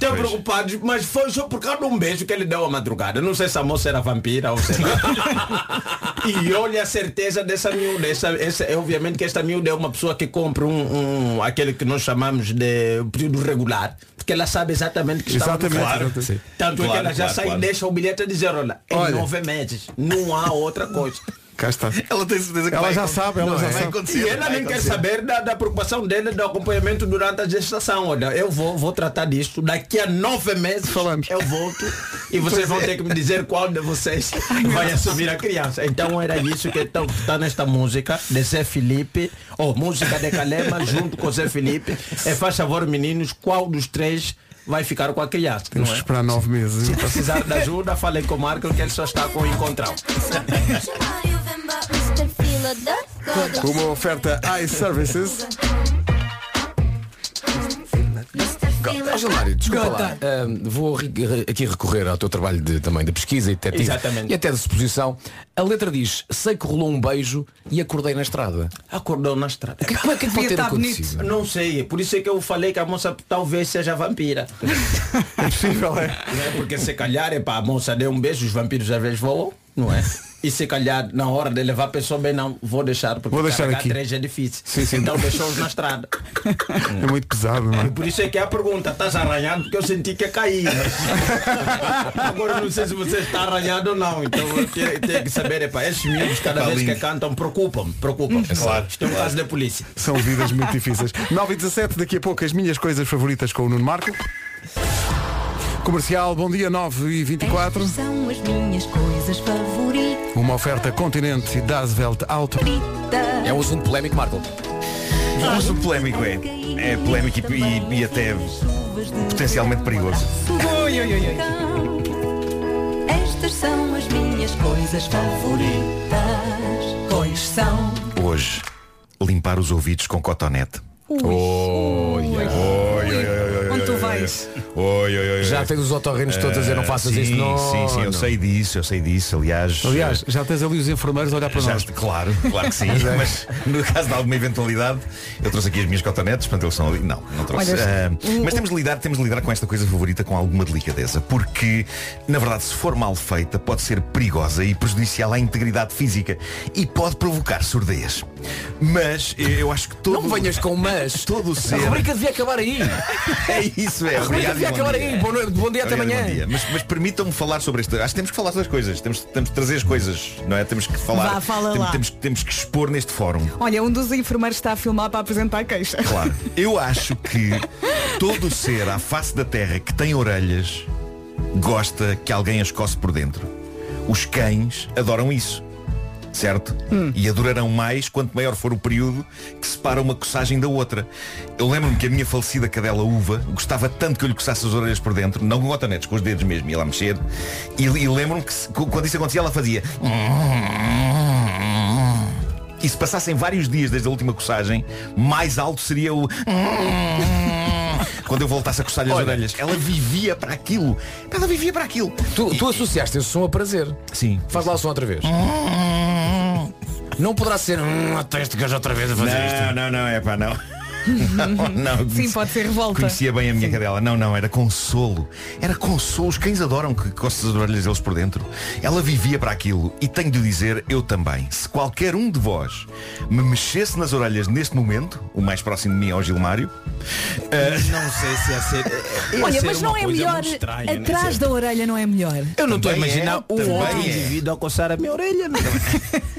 Speaker 13: Estão preocupados, mas foi só por causa de um beijo que ele deu à madrugada. Não sei se a moça era vampira ou sei lá. e olha a certeza dessa miúda. Essa, essa, é, obviamente que esta miúda é uma pessoa que compra um, um- aquele que nós chamamos de período regular. Porque ela sabe exatamente que está
Speaker 1: Exatamente.
Speaker 11: Claro.
Speaker 13: Tanto é que
Speaker 11: Claro,
Speaker 13: ela já
Speaker 11: claro,
Speaker 13: sai
Speaker 11: claro.
Speaker 13: e deixa o bilhete a dizer, olha, em
Speaker 1: Olha.
Speaker 13: nove meses. Não há outra coisa.
Speaker 1: Cá está.
Speaker 11: Ela tem certeza que
Speaker 1: Ela
Speaker 11: vai
Speaker 1: já
Speaker 11: acontecer.
Speaker 1: sabe, ela
Speaker 11: Não,
Speaker 1: já
Speaker 11: vai
Speaker 1: sabe.
Speaker 11: acontecer,
Speaker 13: E ela
Speaker 11: vai
Speaker 13: nem quer saber da, da preocupação dele do acompanhamento durante a gestação. Olha, eu vou, vou tratar disto. Daqui a nove meses
Speaker 1: Falamos.
Speaker 13: eu volto e vocês vão ter que me dizer qual de vocês vai assumir a criança. Então era isso que está tá nesta música de Zé Felipe, ou música de Calema junto com Zé Felipe. É faz favor, meninos, qual dos três vai ficar com a criança?
Speaker 1: Temos
Speaker 13: não
Speaker 1: que
Speaker 13: é?
Speaker 1: esperar nove meses.
Speaker 13: Se precisar de ajuda, falei com o Marco que ele só está com o encontrão.
Speaker 1: Uma oferta iServices.
Speaker 4: Gilmário, desculpa lá. Ahm, vou aqui recorrer ao teu trabalho de, também de pesquisa e detetive
Speaker 13: Exatamente.
Speaker 4: e até de suposição. A letra diz, sei que rolou um beijo e acordei na estrada.
Speaker 13: Acordou na estrada.
Speaker 4: O que, como é que pode ter
Speaker 3: bonito.
Speaker 4: acontecido?
Speaker 13: Não sei, por isso é que eu falei que a moça talvez seja vampira.
Speaker 1: É possível, é?
Speaker 13: Né? Porque se calhar é para a moça deu um beijo, os vampiros às vezes voam, não é? E se calhar na hora de levar a pessoa bem não, vou deixar, porque
Speaker 1: Vou deixar aqui.
Speaker 13: três é difícil.
Speaker 1: Sim, sim.
Speaker 13: Então deixou-os na estrada.
Speaker 1: É muito pesado, não
Speaker 13: E
Speaker 1: é?
Speaker 13: por isso é que é a pergunta, estás arranhado porque eu senti que ia cair. mas- Agora não sei se você está arranhado ou não. Então eu tenho, que saber, epá, esses miúdos cada vez que cantam preocupam-me, preocupam-me.
Speaker 11: Claro.
Speaker 13: Isto é um caso da polícia.
Speaker 1: São vidas muito difíceis. 9 e 17, daqui a pouco as minhas coisas favoritas com o Nuno Marco. Comercial, bom dia 9 e 24.
Speaker 7: Estas são as minhas coisas favoritas.
Speaker 1: Uma oferta Continente e Das Welt Auto.
Speaker 4: É um assunto polémico, Marco.
Speaker 11: É um assunto polémico, é. É polémico e, e- e até potencialmente perigoso.
Speaker 3: Oi, oi, oi, oi.
Speaker 7: Estas são as minhas coisas favoritas. Pois são.
Speaker 11: Hoje, limpar os ouvidos com cotonete.
Speaker 1: Oi, oi, oi, oi,
Speaker 3: Tu
Speaker 1: oi?
Speaker 11: Oi, oi, oi,
Speaker 4: Já tens os otorrinos todos a dizer não faças
Speaker 11: sim,
Speaker 4: isso. Não,
Speaker 11: Sim, sim, eu
Speaker 4: não.
Speaker 11: sei disso, eu sei disso. Aliás,
Speaker 1: Aliás, já tens ali os enfermeiros a olhar para
Speaker 11: Já
Speaker 1: nós.
Speaker 11: claro, claro que sim. Mas no caso de alguma eventualidade, eu trouxe aqui as minhas cotonetes, portanto eles são ali. Não, não trouxe.
Speaker 3: Olha,
Speaker 11: Ah,
Speaker 3: o-
Speaker 11: mas temos de lidar, temos de lidar com esta coisa favorita com alguma delicadeza, porque, na verdade, se for mal feita, pode ser perigosa e prejudicial à integridade física e pode provocar surdez. Mas eu acho que todo.
Speaker 4: Não venhas com mas.
Speaker 11: Todo o ser.
Speaker 4: A rubrica devia acabar aí.
Speaker 11: É isso, é.
Speaker 4: Rubrica
Speaker 11: Obrigado,
Speaker 4: acabar
Speaker 11: dia.
Speaker 4: aí. Bom, bom dia até amanhã.
Speaker 11: bom dia. Mas, mas permitam-me falar sobre isto. Acho que temos que falar sobre as coisas. Temos, temos de trazer as coisas, não é? Temos que falar.
Speaker 3: Vá, fala
Speaker 11: temos,
Speaker 3: lá.
Speaker 11: temos, temos que expor neste fórum.
Speaker 3: Olha, um dos enfermeiros está a filmar para apresentar a queixa.
Speaker 11: Claro. Eu acho que todo ser à face da terra que tem orelhas gosta que alguém as coce por dentro. Os cães adoram isso. Certo? E adorarão mais quanto maior for o período que separa uma coçagem da outra. Eu lembro-me que a minha falecida cadela uva gostava tanto que eu lhe coçasse as orelhas por dentro, não com gotanetes, com os dedos mesmo, ia lá mexer. E, e lembro-me que quando isso acontecia ela fazia. E se passassem vários dias desde a última coçagem, mais alto seria o. Quando eu voltasse a coçar-lhe as
Speaker 4: Olha.
Speaker 11: orelhas. Ela vivia para aquilo. Ela vivia para aquilo.
Speaker 4: Tu, tu associaste esse som a prazer.
Speaker 11: Sim.
Speaker 4: Faz lá o som outra vez. Não poderá ser hum, até este gajo outra vez a fazer isto.
Speaker 11: Não, não, não, é pá, não. não, não.
Speaker 3: Sim, pode ser revolta.
Speaker 11: Conhecia bem a minha cadela. Não, não, era consolo. Era consolo. Os cães adoram que coças as orelhas deles por dentro. Ela vivia para aquilo. E tenho de dizer, eu também. Se qualquer um de vós me mexesse nas orelhas neste momento, o mais próximo de mim é o Gilmário. eh,
Speaker 13: Não sei se ia ser. ia
Speaker 3: Olha,
Speaker 13: ser
Speaker 3: mas não é melhor
Speaker 13: estranha, né?
Speaker 3: atrás da orelha não é melhor.
Speaker 13: Eu não estou a imaginar
Speaker 11: é,
Speaker 13: um
Speaker 11: também
Speaker 13: outro
Speaker 11: é.
Speaker 13: indivíduo a coçar a minha orelha. não é?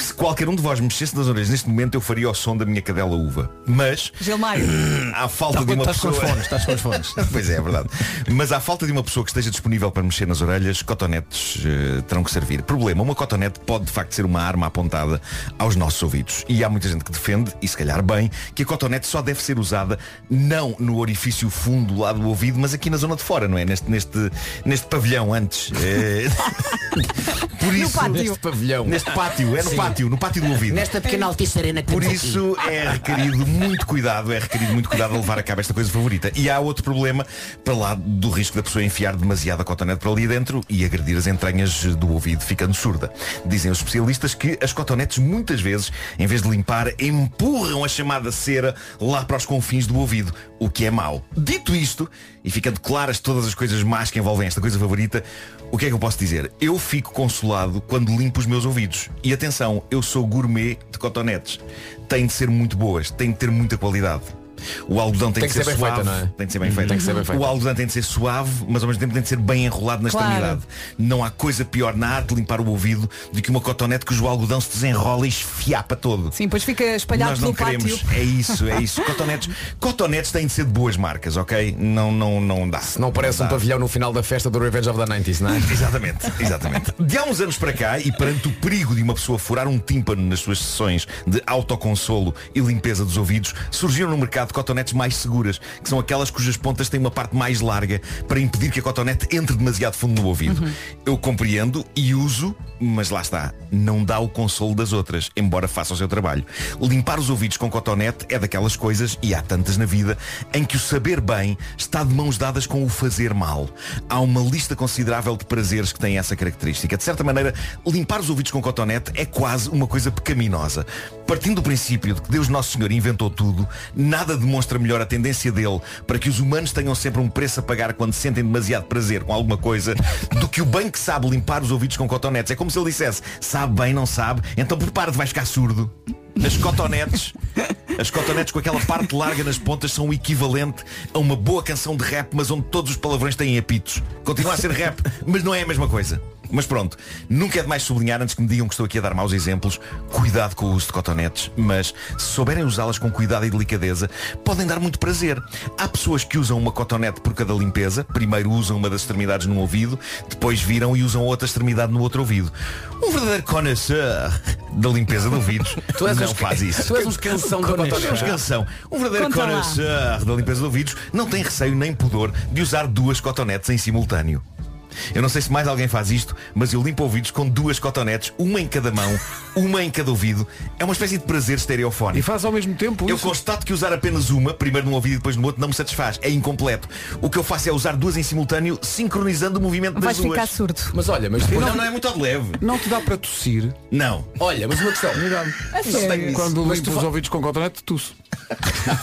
Speaker 11: se qualquer um de vós mexesse nas orelhas neste momento, eu faria o som da minha cadela uva. Mas
Speaker 3: Gilmário.
Speaker 11: à falta
Speaker 13: Tá
Speaker 11: de uma
Speaker 13: estás com os
Speaker 11: pessoa.
Speaker 13: fones, estás com os fones.
Speaker 11: pois é, é verdade. Mas à falta de uma pessoa que esteja disponível para mexer nas orelhas, cotonetes eh, terão que servir. Problema, uma cotonete pode de facto ser uma arma apontada aos nossos ouvidos. E há muita gente que defende, e se calhar bem, que a cotonete só deve ser usada não no orifício fundo lá do ouvido, mas aqui na zona de fora, não é? Neste, neste, neste pavilhão antes. Eh, Por isso,
Speaker 3: pátio.
Speaker 4: Neste pavilhão.
Speaker 11: Neste pátio, é no
Speaker 4: Sim.
Speaker 11: pátio, no pátio do ouvido.
Speaker 14: Nesta pequena altice arena que
Speaker 11: Por
Speaker 14: temos aqui.
Speaker 11: isso é requerido muito cuidado, é requerido muito cuidado a levar a cabo esta coisa favorita. E há outro problema para lá do risco da pessoa enfiar demasiada cotonete para ali dentro e agredir as entranhas do ouvido, ficando surda. Dizem os especialistas que as cotonetes muitas vezes, em vez de limpar, empurram a chamada cera lá para os confins do ouvido, o que é mau. Dito isto, e ficando claras todas as coisas más que envolvem esta coisa favorita, o que é que eu posso dizer? Eu fico consolado quando limpo os meus ouvidos. E atenção, eu sou gourmet de cotonetes. Têm de ser muito boas, têm de ter muita qualidade. O algodão tem,
Speaker 4: Tem
Speaker 11: de
Speaker 4: que
Speaker 11: ser,
Speaker 4: ser bem
Speaker 11: suave,
Speaker 4: feita, não é?
Speaker 11: tem de ser bem
Speaker 4: Uhum. Tem que ser bem feita.
Speaker 11: O algodão tem de ser suave, mas ao mesmo tempo tem de ser bem enrolado na
Speaker 3: Claro.
Speaker 11: extremidade. Não há coisa pior na arte de limpar o ouvido do que uma cotonete cujo algodão se desenrola e esfiapa todo.
Speaker 3: Sim, depois fica espalhado
Speaker 11: Nós não
Speaker 3: pelo
Speaker 11: queremos.
Speaker 3: pátio.
Speaker 11: É isso, é isso. Cotonetes, cotonetes têm de ser de boas marcas, ok? Não, não, não dá.
Speaker 4: Não parece um
Speaker 11: dá.
Speaker 4: pavilhão no final da festa do Revenge of the 90s, não é?
Speaker 11: Exatamente, exatamente. De há uns anos para cá, e perante o perigo de uma pessoa furar um tímpano nas suas sessões de autoconsolo e limpeza dos ouvidos, surgiram no mercado cotonetes mais seguras, que são aquelas cujas pontas têm uma parte mais larga para impedir que a cotonete entre demasiado fundo no ouvido. Eu compreendo e uso, mas lá está, não dá o consolo das outras, embora faça o seu trabalho. Limpar os ouvidos com cotonete é daquelas coisas, e há tantas na vida, em que o saber bem está de mãos dadas com o fazer mal. Há uma lista considerável de prazeres que têm essa característica. De certa maneira, limpar os ouvidos com cotonete é quase uma coisa pecaminosa. Partindo do princípio de que Deus Nosso Senhor inventou tudo, nada demonstra melhor a tendência dele para que os humanos tenham sempre um preço a pagar quando sentem demasiado prazer com alguma coisa do que o bem que sabe limpar os ouvidos com cotonetes. É como se ele dissesse, sabe bem, não sabe, então prepara-te, vais ficar surdo. As cotonetes, as cotonetes com aquela parte larga nas pontas são o equivalente a uma boa canção de rap, mas onde todos os palavrões têm apitos. Continua a ser rap, mas não é a mesma coisa. Mas pronto, nunca é demais sublinhar, antes que me digam que estou aqui a dar maus exemplos, cuidado com o uso de cotonetes, mas se souberem usá-las com cuidado e delicadeza, podem dar muito prazer. Há pessoas que usam uma cotonete por cada limpeza, primeiro usam uma das extremidades num ouvido, depois viram e usam outra extremidade no outro ouvido. Um verdadeiro connoisseur da limpeza de ouvidos
Speaker 4: Tu és
Speaker 11: não
Speaker 4: uns-
Speaker 11: faz isso.
Speaker 4: tu és uns canção de cotonete.
Speaker 11: Canção. Um verdadeiro
Speaker 3: Conta lá.
Speaker 11: connoisseur da limpeza de ouvidos não tem receio nem pudor de usar duas cotonetes em simultâneo. Eu não sei se mais alguém faz isto, mas eu limpo ouvidos com duas cotonetes, uma em cada mão, uma em cada ouvido. É uma espécie de prazer estereofónico.
Speaker 1: E faz ao mesmo tempo
Speaker 11: Eu
Speaker 1: isso?
Speaker 11: constato que usar apenas uma, primeiro num ouvido e depois no outro, não me satisfaz. É incompleto. O que eu faço é usar duas em simultâneo, sincronizando o movimento das
Speaker 3: Vais
Speaker 11: duas.
Speaker 3: ficar surdo.
Speaker 4: Mas olha, mas
Speaker 11: Não,
Speaker 4: depois...
Speaker 11: não, é muito de leve.
Speaker 1: Não te dá para tossir
Speaker 11: Não.
Speaker 4: Olha, mas uma questão.
Speaker 3: A sério.
Speaker 1: quando
Speaker 4: Mas
Speaker 1: limpo
Speaker 4: tu
Speaker 1: os
Speaker 4: fa-
Speaker 1: ouvidos com cotonete, tuço.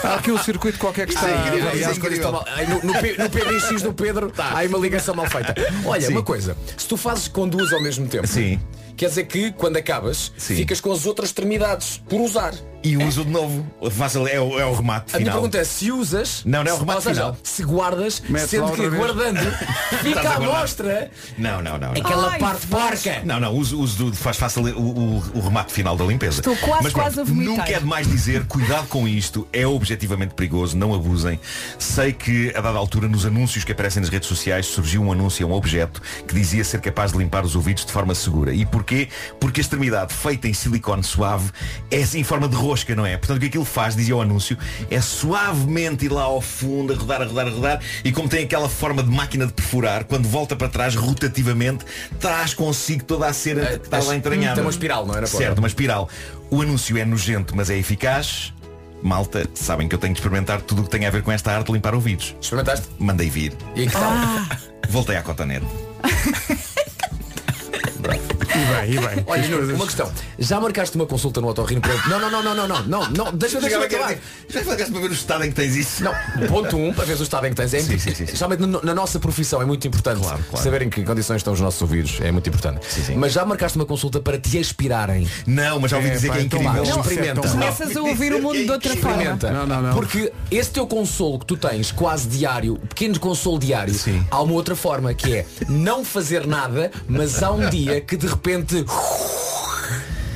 Speaker 1: Há aqui um circuito qualquer que está.
Speaker 11: É incrível,
Speaker 1: Ai,
Speaker 11: isso é
Speaker 1: as coisas
Speaker 11: incrível.
Speaker 1: estão mal.
Speaker 4: Ai, No, no, P- no PBX do Pedro há aí uma ligação mal feita. Olha, uma coisa, se tu fazes com duas ao mesmo tempo,
Speaker 11: Sim.
Speaker 4: Quer dizer que quando acabas,
Speaker 11: Sim.
Speaker 4: ficas com as outras extremidades por usar.
Speaker 11: E uso de novo. Faço, é, o, é o remate
Speaker 4: A minha
Speaker 11: final.
Speaker 4: pergunta é se usas,
Speaker 11: Não, não é o
Speaker 4: se-
Speaker 11: remate
Speaker 4: ou seja,
Speaker 11: final.
Speaker 4: se guardas, sendo que guardando fica à mostra
Speaker 11: Não, não, não. não.
Speaker 4: aquela
Speaker 3: Ai,
Speaker 4: parte porca.
Speaker 11: Não, não, uso, uso do, faz fácil o, o, o remate final da limpeza.
Speaker 3: Estou quase,
Speaker 11: Mas
Speaker 3: quase a vomitar.
Speaker 11: Nunca é demais dizer, cuidado com isto, é objetivamente perigoso, não abusem. Sei que a dada altura nos anúncios que aparecem nas redes sociais surgiu um anúncio a um objeto que dizia ser capaz de limpar os ouvidos de forma segura. E porquê? Porque a extremidade feita em silicone suave é assim em forma de rosca, não é? Portanto o que aquilo faz, dizia o anúncio, é suavemente ir lá ao fundo, a rodar, a rodar, a rodar, e como tem aquela forma de máquina de perfurar, quando volta para trás rotativamente, traz consigo toda a cera que está lá entranhada.
Speaker 4: Tem uma espiral, não é, na ponta?
Speaker 11: Certo, uma espiral. O anúncio é nojento, mas é eficaz. Malta, sabem que eu tenho de experimentar tudo o que tem a ver com esta arte de limpar ouvidos.
Speaker 4: Experimentaste?
Speaker 11: Mandei vir.
Speaker 4: E que tal?
Speaker 11: Voltei à cotonete.
Speaker 1: E bem, e bem.
Speaker 4: Olha, Nuno,
Speaker 1: coisas-
Speaker 4: uma questão. Já marcaste uma consulta no otorrino para... Não, não, não, não, não, não, não, não, deixa-me deixa acabar.
Speaker 11: Já falaste para ver o estado em que tens isso?
Speaker 4: Não, ponto um, para ver o estado em que tens. É
Speaker 11: Sim, sim, sim.
Speaker 4: Geralmente na, na nossa profissão é muito importante
Speaker 11: Claro, claro.
Speaker 4: saber em que condições estão os nossos ouvidos. É muito importante.
Speaker 11: Sim, sim.
Speaker 4: Mas já marcaste uma consulta para te aspirarem.
Speaker 11: Não, mas já ouvi
Speaker 1: É,
Speaker 11: dizer
Speaker 1: pá,
Speaker 11: que é
Speaker 1: então
Speaker 11: incrível.
Speaker 1: vá,
Speaker 4: Não, experimenta.
Speaker 3: Começas a ouvir o mundo de outra forma.
Speaker 4: Experimenta.
Speaker 1: Não, não, não.
Speaker 4: Porque esse teu consolo que tu tens, quase diário, pequeno consolo diário,
Speaker 11: Sim.
Speaker 4: há uma outra forma que é não fazer nada, mas há um dia que de repente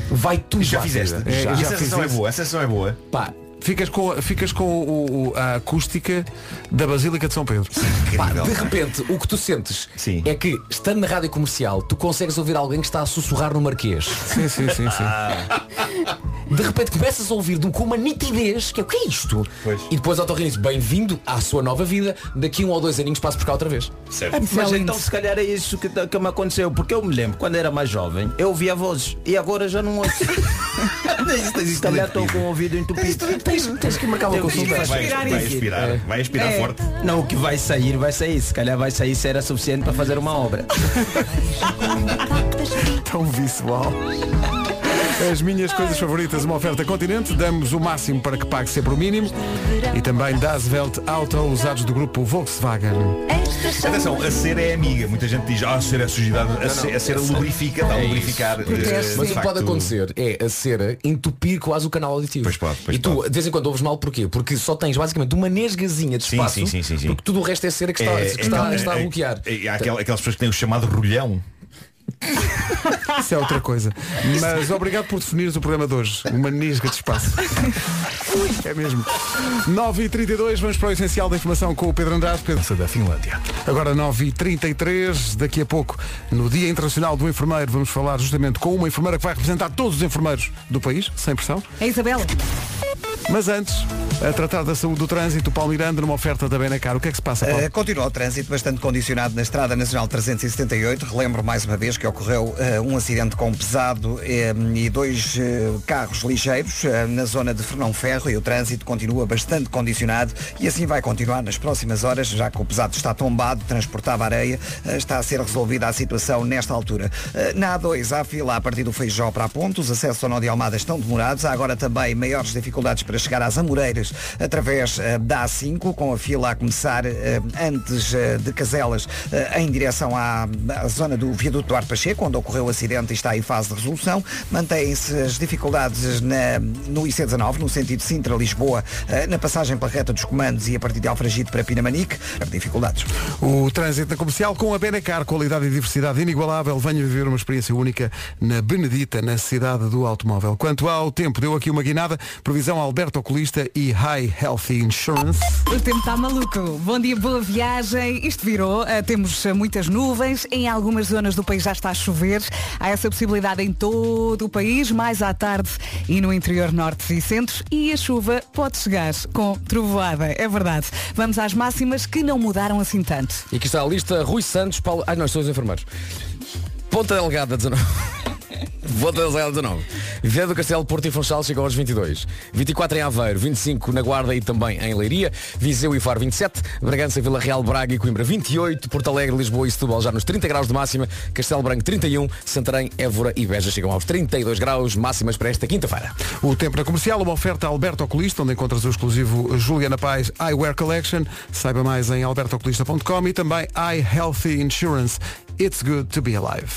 Speaker 4: vai tudo
Speaker 11: Já fizeste?
Speaker 1: É,
Speaker 11: já. a
Speaker 1: fiz
Speaker 11: sensação é
Speaker 1: isso.
Speaker 11: boa, a sensação é boa.
Speaker 4: Pá,
Speaker 1: Ficas com, ficas com o- o- a acústica da Basílica de São Pedro.
Speaker 4: Pá, de repente, o que tu sentes
Speaker 11: Sim.
Speaker 4: é que, estando na rádio comercial, tu consegues ouvir alguém que está a sussurrar no Marquês.
Speaker 1: Sim, sim, sim, sim.
Speaker 4: De repente começas a ouvir de com uma nitidez, que é o que é isto?
Speaker 11: Pois.
Speaker 4: E depois ao diz bem-vindo à sua nova vida, daqui um ou dois aninhos passo por cá outra vez.
Speaker 11: Certo.
Speaker 3: É
Speaker 13: Mas então se calhar é isso que, que me aconteceu, porque eu me lembro, quando era mais jovem, eu ouvia vozes e agora já não ouço. se calhar estou com o ouvido entupido.
Speaker 4: Tens, tens que marcar uma consulta.
Speaker 11: Vai,
Speaker 3: respirar
Speaker 11: vai
Speaker 3: isso.
Speaker 11: aspirar, vai aspirar
Speaker 3: É.
Speaker 11: forte.
Speaker 13: Não, o que vai sair, vai sair. Se calhar vai sair se era suficiente para fazer uma obra.
Speaker 1: Tão visual. As minhas coisas favoritas, uma oferta continente, damos o máximo para que pague sempre o mínimo e também Das Welt Auto, usados do grupo Volkswagen.
Speaker 11: Atenção, a cera é amiga. Muita gente diz, ah, a cera é sujidade. A, ce- a cera lubrifica, está a
Speaker 4: É
Speaker 11: lubrificar. eh.
Speaker 4: Mas o que pode acontecer é a cera entupir quase o canal auditivo.
Speaker 11: Pois pode, pois
Speaker 4: e tu,
Speaker 11: pode.
Speaker 4: de vez em quando ouves mal, porquê? Porque só tens basicamente uma nesgazinha de espaço,
Speaker 11: sim, sim, sim, sim.
Speaker 4: porque tudo o resto é cera que está,
Speaker 11: É,
Speaker 4: que está,
Speaker 11: é,
Speaker 4: está a
Speaker 11: é,
Speaker 4: bloquear.
Speaker 11: é, há aquel- aquelas pessoas que têm o chamado rolhão.
Speaker 1: Isso é outra coisa. Mas obrigado por definires o programa de hoje. Uma nisga de espaço. É mesmo. 9h32, vamos para o essencial da informação com o Pedro Andrade, Pedro da Finlândia. Agora 9h33, daqui a pouco, no Dia Internacional do Enfermeiro, vamos falar justamente com uma enfermeira que vai representar todos os enfermeiros do país, sem pressão.
Speaker 3: É Isabela.
Speaker 1: Mas antes, a tratar da saúde do trânsito, Paulo Miranda, numa oferta da Benacar. O que é que se passa, Paulo?
Speaker 2: Uh, continua o trânsito bastante condicionado na Estrada Nacional 378. Relembro mais uma vez que ocorreu uh, um acidente com pesado eh, e dois uh, carros ligeiros na zona de Fernão Ferro e o trânsito continua bastante condicionado e assim vai continuar nas próximas horas, já que o pesado está tombado, transportava areia, está a ser resolvida a situação nesta altura. Na A2 há fila a partir do Feijó para a Ponte, os acessos ao Nó de Almada estão demorados, há agora também maiores dificuldades para chegar às Amoreiras através eh, da A5, com a fila a começar eh, antes eh, de Caselas em direção à, à zona do viaduto Duarte Pacheco, onde ocorreu o acidente e está em fase de resolução. Mantêm-se as dificuldades na- no IC19, no sentido Sintra-Lisboa, na passagem pela reta dos comandos e a partir de Alfragide para Pinamanique. Dificuldades.
Speaker 1: O trânsito na comercial com a Benacar, qualidade e diversidade inigualável. Venha viver uma experiência única na Benedita, na cidade do automóvel. Quanto ao tempo, deu aqui uma guinada. Previsão Alberto Alberto Oculista e High Healthy Insurance.
Speaker 3: O tempo está maluco. Bom dia, boa viagem. Isto virou. Uh, temos uh, muitas nuvens. Em algumas zonas do país já está a chover. Há essa possibilidade em todo o país, mais à tarde e no interior norte e centros. E a chuva pode chegar com trovoada. É verdade. Vamos às máximas que não mudaram assim tanto.
Speaker 4: E aqui está a lista Rui Santos, Paulo. Ai, nós somos enfermeiros. Ponta Delgada, 19. Ponta Delgada, 19. Viana do Castelo, Porto e Funchal chegam aos 22. 24 em Aveiro, 25 na Guarda e também em Leiria. Viseu e Faro, 27. Bragança, Vila Real, Braga e Coimbra, 28. Porto Alegre, Lisboa e Setúbal já nos 30 graus de máxima. Castelo Branco, 31. Santarém, Évora e Beja chegam aos 32 graus máximas para esta quinta-feira.
Speaker 1: O tempo na comercial, uma oferta Alberto Oculista, onde encontras o exclusivo Juliana Paz Eyewear Collection. Saiba mais em albertooculista.com e também iHealthy Insurance. It's good to be alive.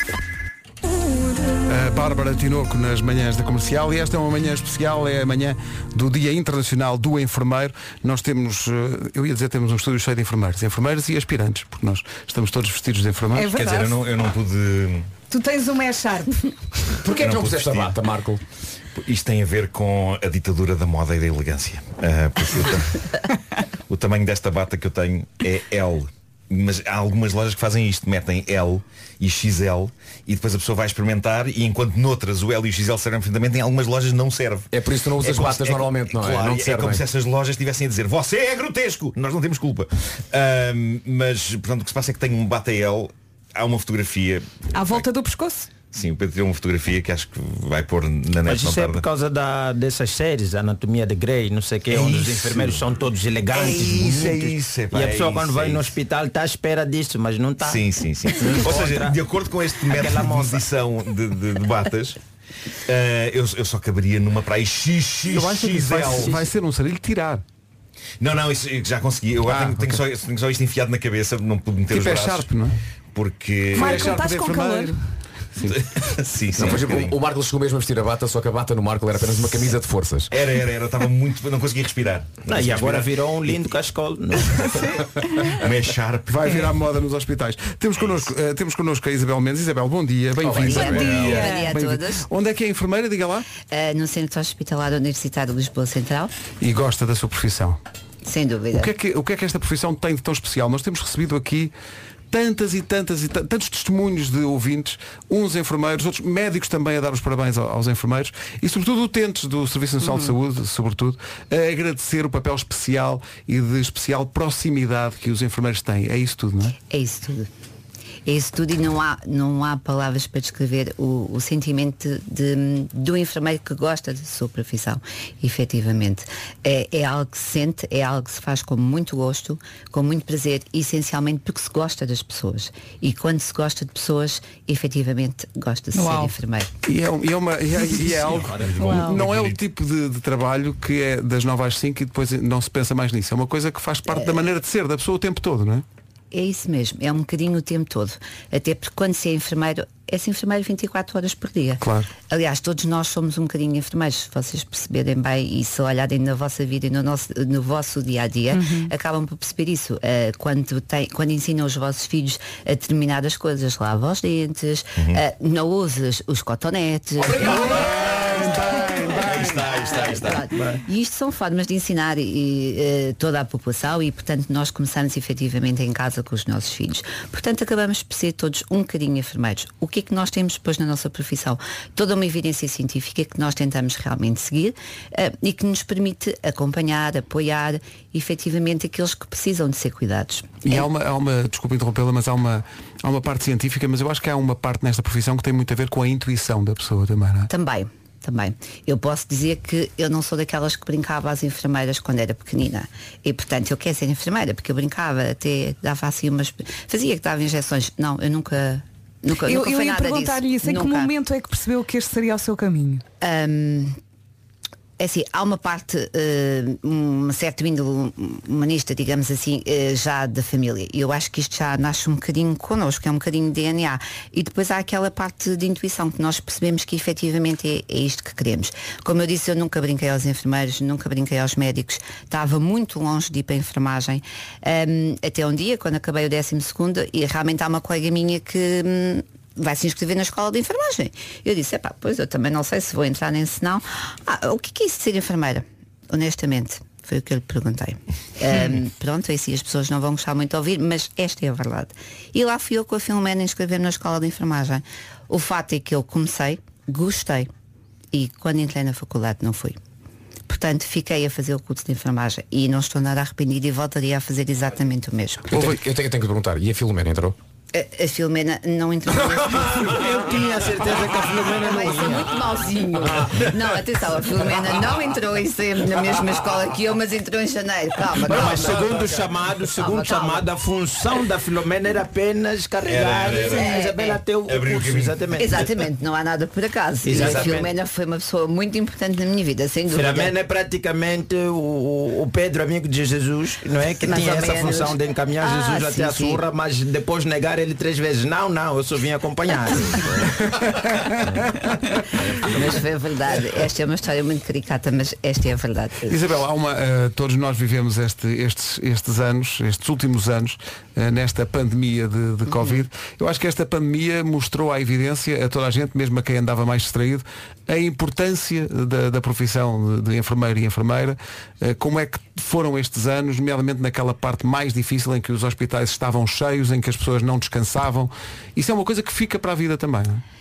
Speaker 1: A Bárbara Tinoco nas manhãs da comercial e esta é uma manhã especial, é a manhã do Dia Internacional do Enfermeiro. Nós temos, eh, eu ia dizer, temos um estúdio cheio de enfermeiros, enfermeiros e aspirantes, porque nós estamos todos vestidos de enfermeiros.
Speaker 3: É
Speaker 11: Quer dizer, eu não, eu não pude.
Speaker 3: Tu tens uma sharp.
Speaker 4: Porquê é que não puseste a bata, Marco?
Speaker 11: Isto tem a ver com a ditadura da moda e da elegância. Porque o, tam- o tamanho desta bata que eu tenho é L. Mas há algumas lojas que fazem isto, metem L e XL e depois a pessoa vai experimentar e enquanto noutras o L e o XL servem perfeitamente, em algumas lojas não serve.
Speaker 4: É por isso que não usas
Speaker 11: como
Speaker 4: batas
Speaker 11: se-
Speaker 4: normalmente, não é?
Speaker 11: Claro,
Speaker 4: Não
Speaker 11: é
Speaker 4: servem.
Speaker 11: como se essas lojas estivessem a dizer você é grotesco, nós não temos culpa. Ahm, mas, portanto, o que se passa é que tenho um bata L, há uma fotografia,
Speaker 3: À volta do pescoço.
Speaker 11: Sim, o Pedro tem uma fotografia que acho que vai pôr na net
Speaker 13: Mas
Speaker 11: não
Speaker 13: isso é por causa da, dessas séries, Anatomia de Grey, não sei o que,
Speaker 11: É
Speaker 13: onde os
Speaker 11: isso.
Speaker 13: enfermeiros são todos elegantes,
Speaker 11: É isso, é
Speaker 13: bonitos.
Speaker 11: isso, epá,
Speaker 13: e a
Speaker 11: é
Speaker 13: pessoa
Speaker 11: isso,
Speaker 13: quando
Speaker 11: é
Speaker 13: vai no
Speaker 11: isso.
Speaker 13: hospital está à espera disso, mas não está.
Speaker 11: Sim, sim, sim. Ou seja, de acordo com este método de medição de, de- de batas, eh, eu, eu só caberia numa praia
Speaker 1: Eu acho que vai,
Speaker 11: XXXL.
Speaker 1: vai ser um sarilho tirar.
Speaker 11: Não, não, isso já consegui. Eu agora
Speaker 1: Ah,
Speaker 11: tenho, tenho
Speaker 1: ok.
Speaker 11: só, tenho só isto enfiado na cabeça, não pude meter
Speaker 1: Tipo
Speaker 11: os
Speaker 1: é
Speaker 11: braços.
Speaker 1: Sharp, não é?
Speaker 11: Porque.
Speaker 3: Marco, estás com calor.
Speaker 11: sim, sim.
Speaker 4: Não,
Speaker 11: um
Speaker 4: o Marco chegou mesmo a vestir a bata, só que a bata no Marco era apenas uma camisa de forças.
Speaker 11: Era, era, era, estava muito. Não conseguia respirar. Não
Speaker 13: Não, e agora
Speaker 11: respirar.
Speaker 13: virou um lindo cascol.
Speaker 11: Uma é Sharp.
Speaker 1: Vai virar moda nos hospitais. Temos connosco, eh, temos connosco a Isabel Mendes. Isabel, bom dia, bem-vinda.
Speaker 3: Bom dia.
Speaker 12: Bom dia a todos.
Speaker 1: Onde é que é a enfermeira? Diga lá.
Speaker 12: Uh, no Centro Hospitalar Universitário de Lisboa Central,
Speaker 1: E gosta da sua profissão.
Speaker 12: sem dúvida.
Speaker 1: O que, é que, o que é que esta profissão tem de tão especial? Nós temos recebido aqui tantas e tantas e ta- tantos testemunhos de ouvintes, uns enfermeiros, outros médicos também a dar os parabéns ao- aos enfermeiros e sobretudo utentes do Serviço Nacional de Saúde, sobretudo, a agradecer o papel especial e de especial proximidade que os enfermeiros têm. É isso tudo, não é?
Speaker 12: É isso tudo. É isso tudo e não há, não há palavras para descrever o, o sentimento de, do enfermeiro que gosta da sua profissão, efetivamente. É, é algo que se sente, é algo que se faz com muito gosto, com muito prazer, essencialmente porque se gosta das pessoas. E quando se gosta de pessoas, efetivamente gosta de ser enfermeiro.
Speaker 1: E é, e é uma, e é, e é algo,
Speaker 12: Uau.
Speaker 1: não é o tipo de, de trabalho que é das 9 às 5 e depois não se pensa mais nisso. É uma coisa que faz parte da maneira de ser da pessoa o tempo todo, não é?
Speaker 12: É isso mesmo, é um bocadinho o tempo todo. Até porque quando se é enfermeiro, é-se enfermeiro 24 horas por dia.
Speaker 1: Claro.
Speaker 12: Aliás, todos nós somos um bocadinho enfermeiros, se vocês perceberem bem e se olharem na vossa vida e no, nosso, no vosso dia a dia,
Speaker 3: Uhum.
Speaker 12: acabam por perceber isso. Ah, quando, tem, quando ensinam os vossos filhos a determinadas coisas, lava os dentes, ah, não uses os cotonetes.
Speaker 11: Aí está, aí está, aí está.
Speaker 12: E isto são formas de ensinar e, eh, toda a população e, portanto, nós começamos efetivamente em casa com os nossos filhos. Portanto, acabamos por ser todos um bocadinho enfermeiros. O que é que nós temos depois na nossa profissão? Toda uma evidência científica que nós tentamos realmente seguir eh, e que nos permite acompanhar, apoiar efetivamente aqueles que precisam de ser cuidados.
Speaker 1: E há uma, há uma desculpa interrompê-la, mas há uma, há uma parte científica, mas eu acho que há uma parte nesta profissão que tem muito a ver com a intuição da pessoa também, não é?
Speaker 12: Também, também. Eu posso dizer que eu não sou daquelas que brincava às enfermeiras quando era pequenina. E portanto eu quero ser enfermeira, porque eu brincava, até dava assim umas. Fazia que dava injeções. Não, eu nunca. Nunca,
Speaker 3: Eu,
Speaker 12: nunca
Speaker 3: eu ia perguntar-lhe isso. Em que
Speaker 12: Nunca.
Speaker 3: momento é que percebeu que este seria o seu caminho?
Speaker 12: Hum, é assim, há uma parte, eh, uma certa índole humanista, digamos assim, eh, já da família. E eu acho que isto já nasce um bocadinho connosco, é um bocadinho de DNA. E depois há aquela parte de intuição, que nós percebemos que efetivamente é, é isto que queremos. Como eu disse, eu nunca brinquei aos enfermeiros, nunca brinquei aos médicos, estava muito longe de ir para a enfermagem. Hum, até um dia, quando acabei o décimo segundo, e realmente há uma colega minha que hum, vai se inscrever na escola de enfermagem. Eu disse, epá, pois eu também não sei se vou entrar nem se não. Ah, o que é, que é isso de ser enfermeira? honestamente, foi o que eu lhe perguntei. Ahm, pronto, assim as pessoas não vão gostar muito de ouvir, mas esta é a verdade. E lá fui eu com a Filomena inscrever na escola de enfermagem. O fato é que eu comecei, gostei, e quando entrei na faculdade não fui. Portanto, fiquei a fazer o curso de enfermagem e não estou nada arrependida e voltaria a fazer exatamente o mesmo.
Speaker 4: Eu tenho, eu tenho- eu tenho que perguntar, e a Filomena entrou?
Speaker 12: A, a Filomena não entrou
Speaker 13: Eu tinha a certeza que a Filomena não
Speaker 12: ser muito mauzinho. Não, atenção, a Filomena não entrou em sempre na mesma escola que eu, mas entrou em janeiro. Calma,
Speaker 13: Não,
Speaker 12: calma.
Speaker 13: mas segundo o chamado, segundo o chamado, a função da Filomena era apenas carregar
Speaker 12: Era, era, era.
Speaker 13: a Isabela até o curso. Exatamente.
Speaker 12: Exatamente, não há nada por acaso. E a
Speaker 13: Exatamente.
Speaker 12: Filomena foi uma pessoa muito importante na minha vida, sem dúvida.
Speaker 13: Filomena é praticamente o, o Pedro, amigo de Jesus, não é? Que
Speaker 12: Mais
Speaker 13: tinha essa
Speaker 12: menos.
Speaker 13: função de encaminhar
Speaker 12: Ah,
Speaker 13: Jesus até
Speaker 12: sim,
Speaker 13: a
Speaker 12: sim.
Speaker 13: surra, mas depois negar ele três vezes. Não, não, eu só vim acompanhar.
Speaker 12: Mas foi a verdade. Esta é uma história muito caricata, mas esta é a verdade.
Speaker 1: Isabel, há uma, eh, todos nós vivemos este- estes, estes anos, estes últimos anos, eh, nesta pandemia de, de Covid. Eu acho que esta pandemia mostrou à evidência a toda a gente, mesmo a quem andava mais distraído, a importância da, da profissão de, de enfermeiro e enfermeira, eh, como é que foram estes anos, nomeadamente naquela parte mais difícil em que os hospitais estavam cheios, em que as pessoas não descansavam. Isso é uma coisa que fica para a vida também, não é?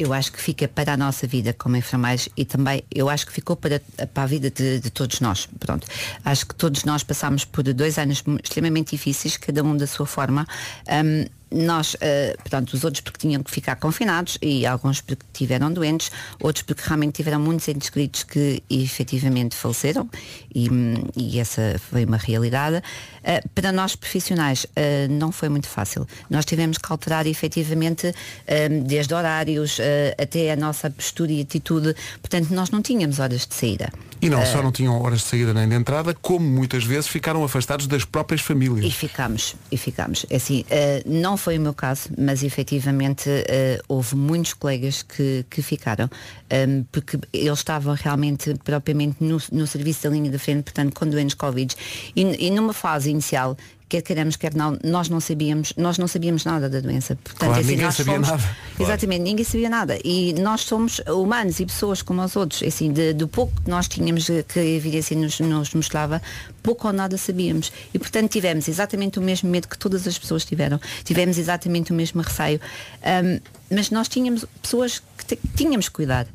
Speaker 12: Eu acho que fica para a nossa vida como enfermeiros e também eu acho que ficou para, para a vida de, de todos nós. Pronto. Acho que todos nós passámos por dois anos extremamente difíceis, cada um da sua forma. Ahm, nós, eh, portanto, os outros porque tinham que ficar confinados e alguns porque tiveram doentes, outros porque realmente tiveram muitos entes queridos que efetivamente faleceram e, hum, e essa foi uma realidade. Eh, para nós profissionais eh, não foi muito fácil. Nós tivemos que alterar efetivamente hum, desde horários até a nossa postura e atitude. Portanto, nós não tínhamos horas de saída.
Speaker 1: E não só não tinham horas de saída nem de entrada, como muitas vezes ficaram afastados das próprias famílias.
Speaker 12: E ficamos, e ficamos. É Assim, eh, não foi o meu caso, mas efetivamente eh, houve muitos colegas que, que ficaram, ehm, porque eles estavam realmente propriamente no, no serviço da linha da frente, portanto, com doentes Covid. E, e numa fase inicial, quer queiramos, quer não, nós não sabíamos, nós não sabíamos nada da doença. Portanto,
Speaker 1: Claro,
Speaker 12: é assim,
Speaker 1: ninguém sabia
Speaker 12: fomos-
Speaker 1: nada.
Speaker 12: Exatamente, ninguém sabia nada. E nós somos humanos e pessoas como os outros. É Assim, de- do pouco que nós tínhamos eh, que a evidência nos, nos mostrava, pouco ou nada sabíamos. E portanto tivemos exatamente o mesmo medo que todas as pessoas tiveram. Tivemos exatamente o mesmo receio. Ahm, mas nós tínhamos pessoas que tínhamos que cuidar.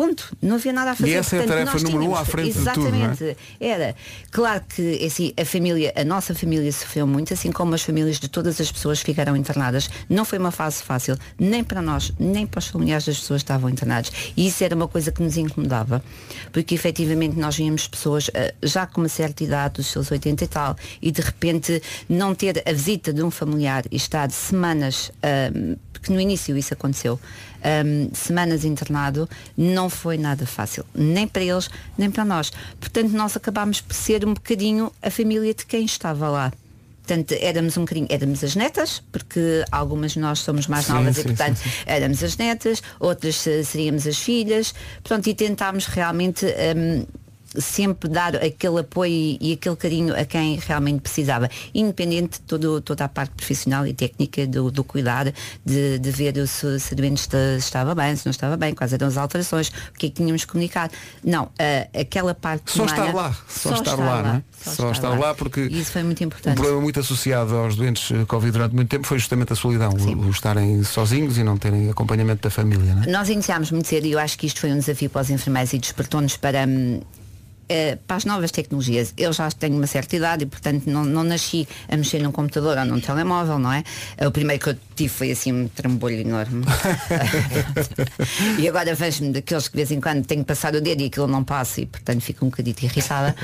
Speaker 12: Ponto. Não havia nada a fazer.
Speaker 1: E essa é a
Speaker 12: Portanto,
Speaker 1: tarefa número um à frente de tudo, é?
Speaker 12: Exatamente. Era. Claro que assim, a família, a nossa família sofreu muito, assim como as famílias de todas as pessoas que ficaram internadas. Não foi uma fase fácil, nem para nós, nem para os familiares das pessoas que estavam internadas. E isso era uma coisa que nos incomodava, porque efetivamente nós víamos pessoas eh, já com uma certa idade, dos seus 80 e tal, e de repente não ter a visita de um familiar e estar semanas, ahm, porque no início isso aconteceu, ahm, semanas internado, não foi nada fácil, nem para eles, nem para nós. Portanto, nós acabámos por ser um bocadinho a família de quem estava lá. Portanto, éramos um bocadinho, éramos as netas, porque algumas de nós somos mais
Speaker 1: Sim,
Speaker 12: novas
Speaker 1: sim,
Speaker 12: e portanto
Speaker 1: sim,
Speaker 12: éramos as netas, outras seríamos as filhas, pronto, e tentámos realmente hum, sempre dar aquele apoio e, aquele carinho a quem realmente precisava, independente de todo, toda a parte profissional e técnica do, do cuidar, de, de ver se, se doente esta- estava bem, se não estava bem, quais eram as alterações, o que é que tínhamos que comunicar. Não, ah, aquela parte
Speaker 1: Só
Speaker 12: humana-
Speaker 1: estar lá, só, estar, lá, não é? Só, estar lá, porque
Speaker 12: E isso foi muito
Speaker 1: um
Speaker 12: importante.
Speaker 1: problema muito associado aos doentes eh, Covid durante muito tempo foi justamente a solidão, o, o estarem sozinhos e não terem acompanhamento da família, é?
Speaker 12: Nós iniciámos muito cedo e eu acho que isto foi um desafio para os enfermeiros e despertou-nos para, eh, para as novas tecnologias. Eu já tenho uma certa idade e, portanto, não, não nasci a mexer num computador ou num telemóvel, não é? Eh, O primeiro que eu tive foi assim um trambolho enorme. e agora vejo-me daqueles que de vez em quando tenho que passar o dedo e aquilo não passa e, portanto, fico um bocadinho irritada.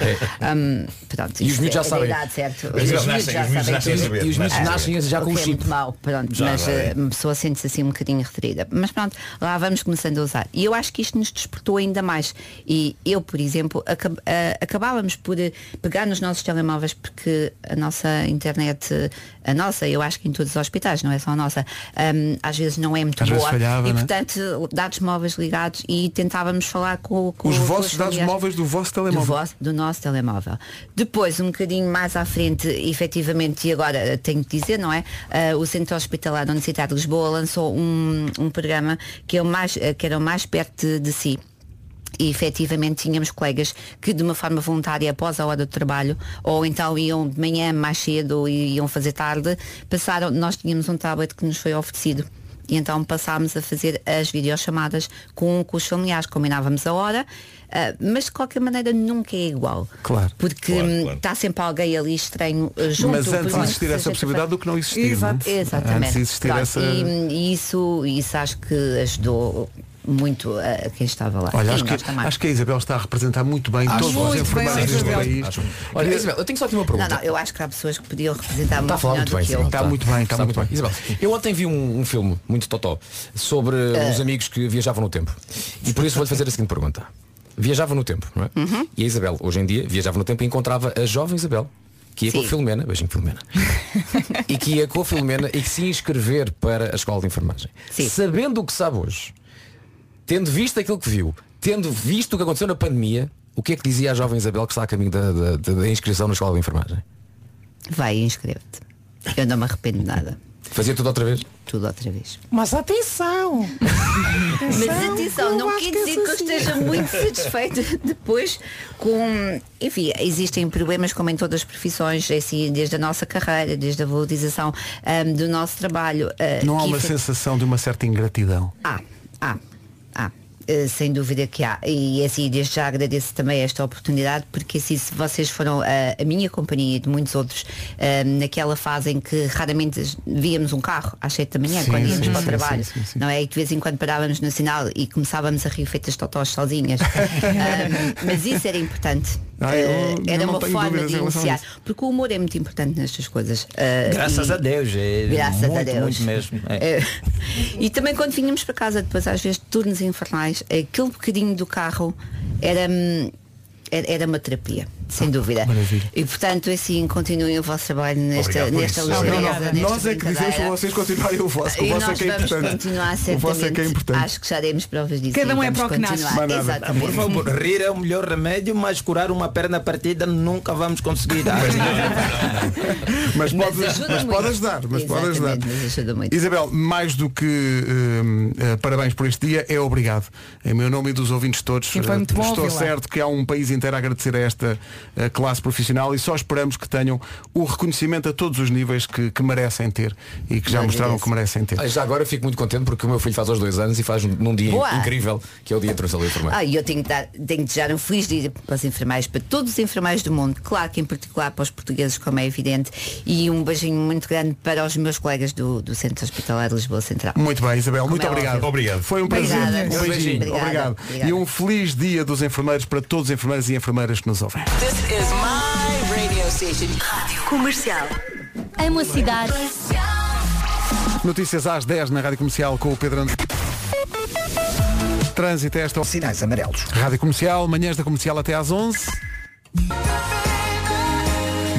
Speaker 12: Hum, pronto,
Speaker 4: E os miúdos já
Speaker 12: é
Speaker 4: sabem.
Speaker 12: idade, certo?
Speaker 4: Os os miúdos saber.
Speaker 12: tudo.
Speaker 4: E os miúdos
Speaker 12: Ah,
Speaker 4: nascem já com
Speaker 12: o é
Speaker 4: chip.
Speaker 12: muito mau, pronto,
Speaker 4: Já,
Speaker 12: mas
Speaker 4: já é.
Speaker 12: eh, uma pessoa sente-se assim um bocadinho retraída. Mas pronto, lá vamos começando a usar. E eu acho que isto nos despertou ainda mais. E eu, por exemplo, acab- eh, acabávamos por eh, pegar nos nossos telemóveis porque a nossa internet, eh, a nossa, eu acho que em todos os hospitais, não é só a nossa, hum, às vezes não é muito
Speaker 1: Às
Speaker 12: boa.
Speaker 1: falhava,
Speaker 12: e
Speaker 1: não é?
Speaker 12: portanto, dados móveis ligados e tentávamos falar com, com
Speaker 1: Os vossos dados
Speaker 12: familiares.
Speaker 1: móveis do vosso
Speaker 12: Do,
Speaker 1: telemóvel.
Speaker 12: vosso- do nosso telemóvel. Depois, um bocadinho mais à frente, efetivamente, e agora tenho que dizer, não é? Eh, o Centro Hospitalar da Universidade de Lisboa lançou um, um programa que, é o mais, que era o mais perto de, de si. E efetivamente tínhamos colegas que de uma forma voluntária após a hora do trabalho ou então iam de manhã mais cedo e iam fazer tarde, passaram, nós tínhamos um tablet que nos foi oferecido. E então passámos a fazer as videochamadas com, com os familiares, combinávamos a hora, ah, mas de qualquer maneira nunca é igual.
Speaker 1: Claro.
Speaker 12: Porque
Speaker 1: Claro,
Speaker 12: hum,
Speaker 1: claro.
Speaker 12: está sempre alguém ali estranho uh, junto.
Speaker 1: Mas antes existir essa possibilidade do que não existir.
Speaker 12: Exato.
Speaker 1: é?
Speaker 12: Exatamente.
Speaker 1: Antes existir
Speaker 12: Claro.
Speaker 1: essa.
Speaker 12: E, e isso, isso acho que ajudou muito a quem estava lá.
Speaker 1: Olha, acho que, acho que a Isabel está a representar muito bem
Speaker 4: Acho
Speaker 1: todos os
Speaker 4: muito bem,
Speaker 1: enfermeiros deste país.
Speaker 4: Acho- Olha, Isabel, eu tenho só aqui uma pergunta.
Speaker 12: Não, não, eu acho que há pessoas que podiam representar
Speaker 4: Está a
Speaker 12: muito
Speaker 4: falar
Speaker 12: melhor
Speaker 4: muito
Speaker 12: do
Speaker 4: bem,
Speaker 12: que eu.
Speaker 1: Está muito bem, está muito bem.
Speaker 4: Isabel, eu ontem vi um, um filme muito totó sobre
Speaker 12: Ah.
Speaker 4: uns amigos que viajavam no tempo. E por isso vou-lhe fazer a seguinte pergunta. Viajava no tempo, não é?
Speaker 12: Uhum.
Speaker 4: E a Isabel, hoje em dia, viajava no tempo e encontrava a jovem Isabel, que ia com a
Speaker 12: Sim.
Speaker 4: Filomena, beijinho Filomena, e que ia com a Filomena e que se inscrever para a escola de enfermagem. Sabendo o que sabe hoje, tendo visto aquilo que viu, tendo visto o que aconteceu na pandemia, o que é que dizia a jovem Isabel que está a caminho da, da- da- inscrição na escola de enfermagem?
Speaker 12: Vai, inscreve-te. Eu não me arrependo de nada.
Speaker 4: Fazia tudo outra vez?
Speaker 12: Tudo outra vez.
Speaker 8: Mas atenção!
Speaker 12: Mas atenção, não quer dizer que eu esteja muito satisfeita depois com. Enfim, existem problemas como em todas as profissões, é assim, desde a nossa carreira, desde a valorização ahm, do nosso trabalho. ah,
Speaker 1: Não há uma
Speaker 12: efe-
Speaker 1: sensação de uma certa ingratidão.
Speaker 12: Há, há, há. Eh, sem dúvida que há. E assim, desde já agradeço também esta oportunidade, porque assim, se vocês foram a, a minha companhia e de muitos outros, eh, naquela fase em que raramente víamos um carro às 7 da manhã,
Speaker 1: Sim,
Speaker 12: quando íamos
Speaker 1: sim,
Speaker 12: para o trabalho,
Speaker 1: sim,
Speaker 12: não é? E de vez em quando parávamos no sinal e começávamos a rir feitas totós sozinhas. Ah, mas isso era importante.
Speaker 1: Ah, eu
Speaker 12: era uma forma de iniciar. Porque o humor é muito importante nestas coisas. Ah,
Speaker 13: Graças
Speaker 12: e-
Speaker 13: a Deus. É
Speaker 12: Graças
Speaker 13: muito,
Speaker 12: a Deus.
Speaker 13: Muito mesmo. é.
Speaker 12: É. E também quando vinhamos para casa depois às vezes turnos infernais, aquele bocadinho do carro era, hum, era, era uma terapia, sem dúvida. E portanto assim continuem o vosso trabalho nesta, nesta nesta
Speaker 1: Nós é que dizemos para vocês continuarem o vosso. O vosso é que é importante. O vosso é que é importante.
Speaker 12: Acho que já demos provas disso.
Speaker 8: Cada um é para o que nasce.
Speaker 12: Exatamente.
Speaker 13: Por favor, rir é o melhor remédio, mas curar uma perna partida nunca vamos conseguir.
Speaker 1: Mas pode,
Speaker 12: ajuda
Speaker 1: mas
Speaker 12: muito.
Speaker 1: pode ajudar. Mas pode ajudar.
Speaker 12: Exatamente, mas ajuda muito.
Speaker 1: Isabel, mais do que hum, eh, parabéns por este dia, é obrigado. Em meu nome e dos ouvintes todos,
Speaker 3: Sim,
Speaker 1: eh, estou certo que há um país inteiro a agradecer a esta eh, classe profissional e só esperamos que tenham o reconhecimento a todos os níveis que, que merecem ter e que já
Speaker 12: Eu
Speaker 1: mostraram
Speaker 12: agradeço.
Speaker 1: que merecem ter.
Speaker 4: Ah, Já agora fico muito contente porque o meu filho faz aos dois anos e faz num dia
Speaker 12: Boa.
Speaker 4: incrível, que é o dia do enfermeiro.
Speaker 12: Ah, e eu tenho que, dar, tenho que desejar um feliz dia para os enfermeiros, para todos os enfermeiros do mundo, claro que em particular para os portugueses, como é evidente, e um beijinho muito grande para os meus colegas do, do Centro Hospitalar de Lisboa Central.
Speaker 1: Muito bem, Isabel,
Speaker 12: Como
Speaker 1: muito
Speaker 12: é
Speaker 1: obrigado.
Speaker 12: óbvio.
Speaker 11: Obrigado.
Speaker 1: Foi um prazer.
Speaker 12: Obrigada.
Speaker 1: Um beijinho.
Speaker 12: Obrigada.
Speaker 1: Obrigado.
Speaker 12: Obrigada.
Speaker 1: E um feliz dia dos enfermeiros para todos os enfermeiros e enfermeiras que nos ouvem.
Speaker 6: This is my radio station. Rádio Comercial.
Speaker 7: Amo a cidade.
Speaker 1: Notícias às 10 na Rádio Comercial com o Pedro André. Trânsito esta
Speaker 2: Sinais amarelos.
Speaker 1: Rádio Comercial, manhãs da Comercial até às 11.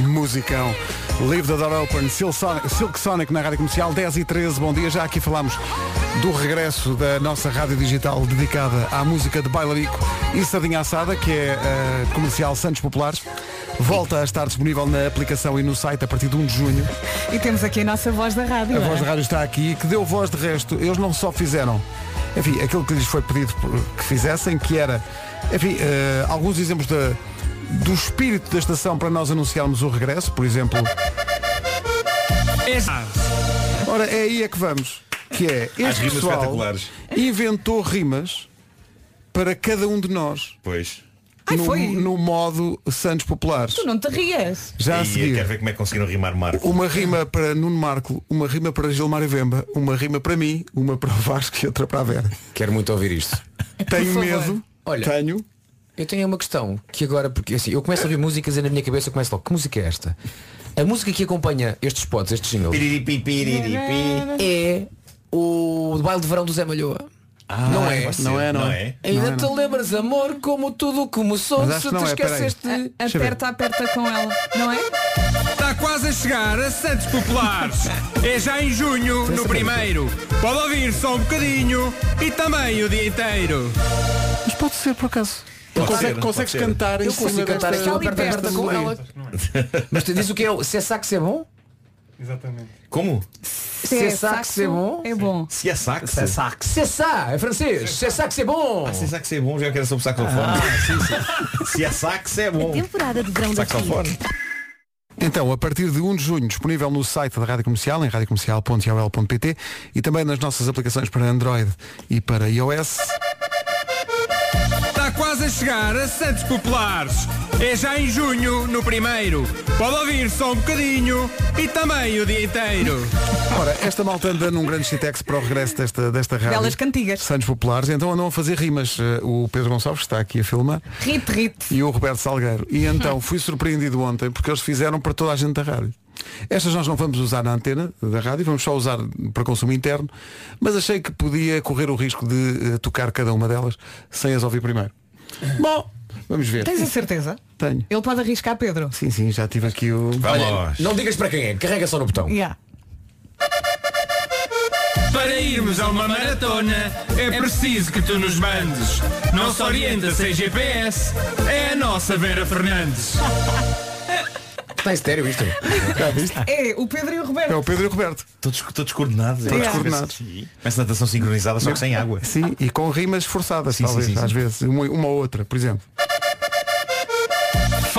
Speaker 1: Musicão. Leave the Door Open, Silk Sonic, na Rádio Comercial, 10 e 13. Bom dia, já aqui falamos do regresso da nossa rádio digital dedicada à música de bailarico e sardinha assada, que é a comercial Santos Populares. Volta a estar disponível na aplicação e no site a partir de 1 de junho.
Speaker 3: E temos aqui a nossa voz da rádio.
Speaker 1: A voz
Speaker 3: é?
Speaker 1: da rádio está aqui, que deu voz de resto. Eles não só fizeram, enfim, aquilo que lhes foi pedido que fizessem, que era, enfim, eh, alguns exemplos da- do espírito da estação para nós anunciarmos o regresso, por exemplo. Ora, é aí é que vamos. Que é, este
Speaker 11: rimas
Speaker 1: pessoal
Speaker 11: espetaculares.
Speaker 1: inventou rimas para cada um de nós.
Speaker 11: Pois.
Speaker 3: Ai,
Speaker 1: no,
Speaker 3: foi?
Speaker 1: no modo Santos Populares.
Speaker 3: Tu não te rias.
Speaker 1: Já a
Speaker 11: e
Speaker 1: seguir.
Speaker 11: quero ver como é que conseguiram rimar Marco.
Speaker 1: Uma rima para Nuno Marco, uma rima para Gilmário Vemba, uma rima para mim, uma para o Vasco e outra para a Vera.
Speaker 4: Quero muito ouvir isto.
Speaker 1: Tenho
Speaker 3: favor.
Speaker 1: medo,
Speaker 4: Olha.
Speaker 1: tenho.
Speaker 4: Eu tenho uma questão que agora, porque assim, eu começo a ouvir músicas e na minha cabeça eu começo logo, que música é esta? A música que acompanha estes spots, estes jingles,
Speaker 11: Piriripi, piriripi.
Speaker 4: é o baile de verão do Zé Malhoa. não é?
Speaker 1: não é, não é.
Speaker 4: Ainda
Speaker 1: Não é,
Speaker 4: te lembras, amor, como tudo começou,
Speaker 1: Mas acho
Speaker 4: se
Speaker 1: que
Speaker 4: te
Speaker 1: não é, peraí.
Speaker 4: esqueceste.
Speaker 1: Eu ver.
Speaker 3: Aperta, aperta com ela, não é?
Speaker 9: Está quase a chegar a Santos Populares. É já em junho, no primeiro. Pode ouvir só um bocadinho e também o dia inteiro.
Speaker 1: Mas pode ser por acaso.
Speaker 11: Pode
Speaker 1: Consegue-
Speaker 11: ser,
Speaker 1: consegues cantar em
Speaker 4: Eu
Speaker 1: cima
Speaker 4: consigo cantar aperta, aperta
Speaker 3: perto,
Speaker 4: com ela. Mas tu diz o que é? o- Se é sax é bom?
Speaker 1: Exatamente.
Speaker 11: Como?
Speaker 4: C'est ça que c'est bon?
Speaker 3: É bom.
Speaker 11: Se é sax.
Speaker 4: C'est ça que c'est ça, é francês. C'est ça que c'est bon.
Speaker 11: Ah, se é sax é bom, já que era sobre saxofone.
Speaker 4: Ah,
Speaker 11: Se é sax é bom.
Speaker 7: Temporada de verão daqui.
Speaker 11: Saxofone.
Speaker 1: Então, a partir de 1 de junho, disponível no site da Rádio Comercial, em radiocomercial.ol.pt e também nas nossas aplicações para Android e para iOS.
Speaker 9: Está quase a chegar a Santos Populares. É já em junho, no primeiro. Pode ouvir só um bocadinho e também o dia inteiro.
Speaker 1: Ora, esta malta anda num grande shitex para o regresso desta, desta rádio.
Speaker 3: Belas cantigas.
Speaker 1: Santos Populares, então andam a fazer rimas. Eh, O Pedro Gonçalves está aqui a filmar
Speaker 3: Rit, rit.
Speaker 1: e o Roberto Salgueiro. E então fui surpreendido ontem porque eles fizeram para toda a gente da rádio. Estas nós não vamos usar na antena da rádio, vamos só usar para consumo interno, mas achei que podia correr o risco de eh, tocar cada uma delas sem as ouvir primeiro. Bom, vamos ver.
Speaker 3: Tens a certeza?
Speaker 1: Tenho.
Speaker 3: Ele pode arriscar, Pedro.
Speaker 1: Sim, sim, já tive aqui o.
Speaker 4: Olha, não digas para quem é, carrega só no botão.
Speaker 3: Yeah.
Speaker 9: Para irmos a uma maratona é preciso que tu nos mandes. Não se orienta sem GPS, é a nossa Vera Fernandes.
Speaker 4: Está em estéreo isto.
Speaker 1: Já viste?
Speaker 3: É o Pedro e o Roberto.
Speaker 1: É o Pedro e o Roberto.
Speaker 11: Todos, todos coordenados.
Speaker 1: Todos
Speaker 3: Yeah.
Speaker 1: coordenados.
Speaker 11: Parece natação sincronizada, só que sem água.
Speaker 1: Sim, e com rimas forçadas,
Speaker 11: Sim,
Speaker 1: talvez,
Speaker 11: sim, sim,
Speaker 1: às vezes. Uma, uma ou outra, por exemplo.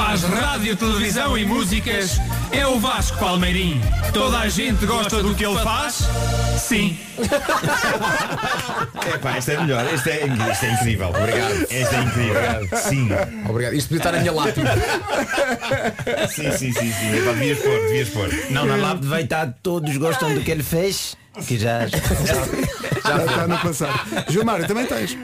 Speaker 9: Faz rádio, televisão e músicas, é o Vasco Palmeirim. Toda a gente gosta do que ele faz? Sim.
Speaker 11: É pá, esta é melhor. Esta é, isto é incrível. Obrigado. Esta é incrível. Sim.
Speaker 4: Obrigado. Isto podia estar na minha lápide.
Speaker 11: Sim, sim, sim, sim. Epá, devias pôr, devias pôr.
Speaker 13: Não, na lápide vai estar todos gostam do que ele fez. Que já.
Speaker 1: Já está no passado. Gilmário, também tens.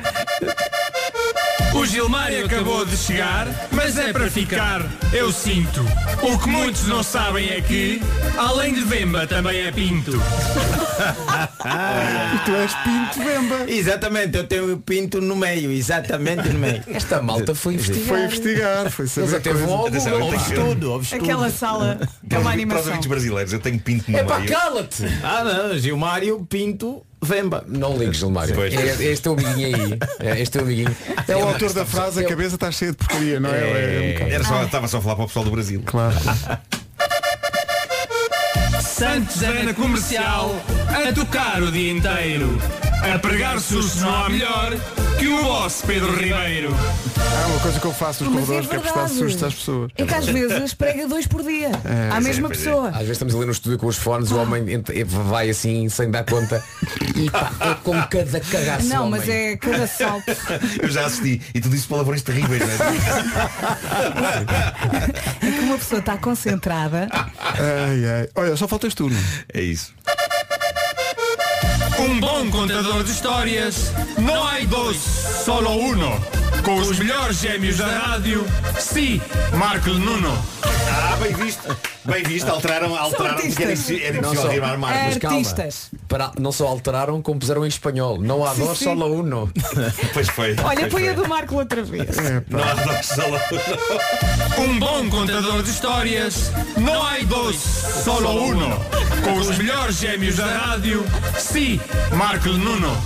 Speaker 9: O Gilmário acabou de chegar, mas é para ficar, eu sinto. O que muitos não sabem é que, além de Vemba, também é Pinto.
Speaker 1: tu és Pinto Vemba.
Speaker 13: Exatamente, eu tenho o pinto no meio, exatamente no meio.
Speaker 4: Esta malta foi investigar.
Speaker 1: Foi investigar, foi saber
Speaker 4: Eles até vão ao
Speaker 1: coisas.
Speaker 11: Atenção, eu
Speaker 4: Google.
Speaker 11: tenho que
Speaker 13: Tudo, ouves tudo.
Speaker 3: Aquela sala que é uma
Speaker 11: Para os
Speaker 3: animação.
Speaker 11: ouvintes brasileiros, eu tenho pinto no
Speaker 4: É pá,
Speaker 11: meio.
Speaker 4: cala-te!
Speaker 13: Ah não, Gilmário, Pinto, Vemba.
Speaker 4: Não ligues, Gilmário.
Speaker 11: Pois.
Speaker 4: É, é este teu amiguinho aí. É este teu amiguinho.
Speaker 1: É o autor da frase, a cabeça está cheia de porcaria, não é? É, um bocado-
Speaker 11: Era só, estava só a falar para o pessoal do Brasil.
Speaker 1: Claro.
Speaker 9: Santos é na comercial, a tocar o dia inteiro. A pregar sustos não há melhor que o vosso Pedro Ribeiro.
Speaker 1: Há uma coisa que eu faço nos
Speaker 3: Mas é
Speaker 1: corredores que é prestar
Speaker 3: verdade.
Speaker 1: sustos às pessoas.
Speaker 3: É que às vezes prega dois por dia. à mesma
Speaker 11: é.
Speaker 3: pessoa.
Speaker 4: Às vezes estamos ali no estúdio com os fones, o homem ent- vai assim sem dar conta e pá, é com cada cagaço.
Speaker 3: Não,
Speaker 4: homem.
Speaker 3: mas é cada salto.
Speaker 11: Eu já assisti. E tu disse palavrões terríveis, não é?
Speaker 3: É que uma pessoa está concentrada.
Speaker 1: Ai, ai. Olha, só faltas tu. não é?
Speaker 11: É isso.
Speaker 9: Um bom contador de histórias, não há dois, solo uno. Com os melhores gêmeos da rádio, sim, Marco Nuno.
Speaker 11: Ah, bem visto. Bem visto. Alteraram, alteraram porque era,
Speaker 3: artistas.
Speaker 11: impossi- era
Speaker 4: Não
Speaker 11: impossível
Speaker 4: só.
Speaker 11: rimar.
Speaker 3: É.
Speaker 4: Mas calma,
Speaker 3: Artistas.
Speaker 4: para, não só alteraram, como puseram em espanhol. Não há
Speaker 3: Sim,
Speaker 4: dois,
Speaker 3: sim.
Speaker 4: só uno.
Speaker 11: Pois foi.
Speaker 3: Olha,
Speaker 11: pois
Speaker 3: põe a
Speaker 11: foi.
Speaker 3: do Marco outra vez.
Speaker 11: Não há dois, só um.
Speaker 9: Um bom contador de histórias, não há dois, solo uno. Com os melhores gêmeos da rádio, sim, Marco Nuno.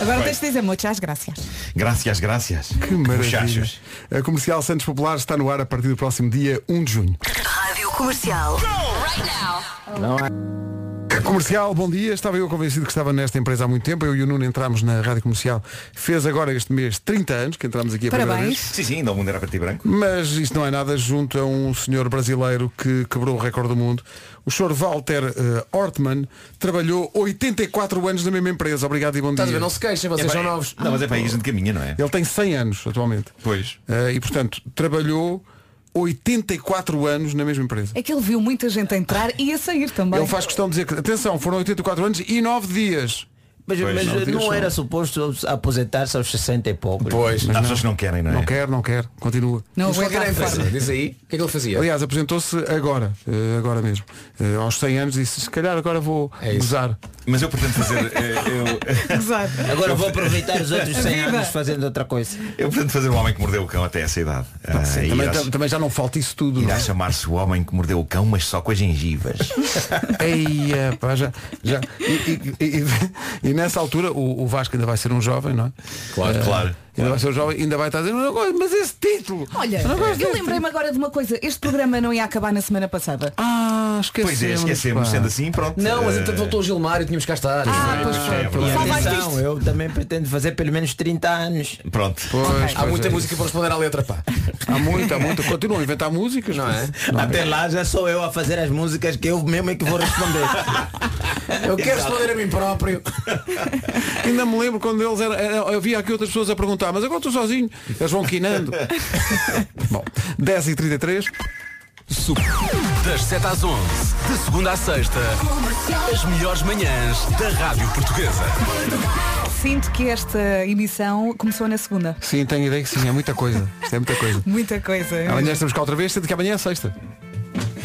Speaker 3: Agora tens de dizer muitas graças.
Speaker 11: Graças,
Speaker 1: Que maravilha.
Speaker 11: Muchachos.
Speaker 1: A comercial Santos Populares está no ar a partir do próximo dia 1 de junho.
Speaker 6: Rádio Comercial.
Speaker 13: Não há.
Speaker 1: Comercial, bom dia. Estava eu convencido que estava nesta empresa há muito tempo. Eu e o Nuno entramos na Rádio Comercial. Fez agora este mês 30 anos que entramos aqui a primeira
Speaker 3: Parabéns.
Speaker 1: vez.
Speaker 11: Sim, sim, ainda o mundo era preto e branco.
Speaker 1: Mas isto não é nada junto a um senhor brasileiro que quebrou o recorde do mundo. O senhor Walter eh, Ortmann trabalhou 84 anos na mesma empresa. Obrigado e bom
Speaker 4: Estás a
Speaker 1: dia.
Speaker 4: ver? Não se queixem, vocês
Speaker 11: É
Speaker 4: são novos.
Speaker 11: Não, mas é para aí a gente caminha, não é?
Speaker 1: Ele tem 100 anos atualmente.
Speaker 11: Pois.
Speaker 1: Eh, e portanto, trabalhou 84 anos na mesma empresa.
Speaker 3: É que ele viu muita gente entrar e a sair também.
Speaker 1: Ele faz questão de dizer que, atenção, foram 84 anos e 9 dias.
Speaker 13: Mas,
Speaker 11: Pois,
Speaker 13: mas
Speaker 1: não,
Speaker 13: não, era
Speaker 1: não.
Speaker 13: suposto aposentar-se aos 60 e poucos.
Speaker 4: Pois.
Speaker 11: Há pessoas que não querem, não é?
Speaker 1: Não quer, não quer, continua.
Speaker 3: Não
Speaker 4: Mas qual
Speaker 3: aguenta
Speaker 4: era a
Speaker 3: a
Speaker 4: empresa?
Speaker 3: forma.
Speaker 4: Diz aí, o que é que ele fazia?
Speaker 1: Aliás, apresentou-se agora, eh, agora mesmo. Eh, aos 100 anos disse, se calhar agora vou
Speaker 4: É
Speaker 1: gozar.
Speaker 11: Mas eu pretendo fazer. eh, eu,
Speaker 3: Exato.
Speaker 13: Agora vou aproveitar os outros 100
Speaker 3: vida.
Speaker 13: anos fazendo outra coisa.
Speaker 11: eu pretendo fazer o homem que mordeu o cão até essa idade. Ah,
Speaker 1: Sim,
Speaker 11: e
Speaker 1: também,
Speaker 11: irá-
Speaker 1: tam- também já não falta isso tudo. não
Speaker 11: Irá
Speaker 1: é?
Speaker 11: chamar-se o homem que mordeu o cão, mas só com as gengivas.
Speaker 1: Eia, pá, já, já. E, e- e- e nessa altura o, o Vasco ainda vai ser um jovem, não é?
Speaker 4: Claro,
Speaker 1: Eh,
Speaker 11: claro.
Speaker 1: Ainda vai ser jovem, ainda vai estar a dizer, não gosto, mas esse título.
Speaker 3: Olha, eu lembrei-me agora de uma coisa. Este programa não ia acabar na semana passada.
Speaker 1: Ah,
Speaker 11: Pois é, esquecemos, sendo assim, pronto.
Speaker 4: Não, mas
Speaker 11: Eh,
Speaker 4: então voltou o Gilmar e tínhamos cá estar.
Speaker 3: Ah, pois foi. Isto.
Speaker 13: eu também pretendo fazer pelo menos 30 anos.
Speaker 11: Pronto.
Speaker 1: Pois,
Speaker 4: Há
Speaker 1: pois
Speaker 4: muita
Speaker 1: é.
Speaker 4: música para responder à letra, pá.
Speaker 1: Há muita, há muita. Continuam a inventar músicas.
Speaker 4: Não é?
Speaker 13: Até lá já sou eu a fazer as músicas que eu mesmo é que vou responder.
Speaker 4: Eu quero responder a mim próprio.
Speaker 1: Ainda me lembro quando eles eram, era- havia aqui outras pessoas a perguntar, mas agora estou sozinho. Eles vão quinando. Bom, 10h33.
Speaker 16: Das 7 às 11, de segunda à sexta, as melhores manhãs da Rádio Portuguesa.
Speaker 3: Sinto que esta emissão começou na segunda.
Speaker 1: Sim, tenho ideia que sim, é muita coisa. Isto é muita coisa.
Speaker 3: Muita coisa.
Speaker 1: Amanhã estamos cá outra vez, sendo que amanhã é sexta.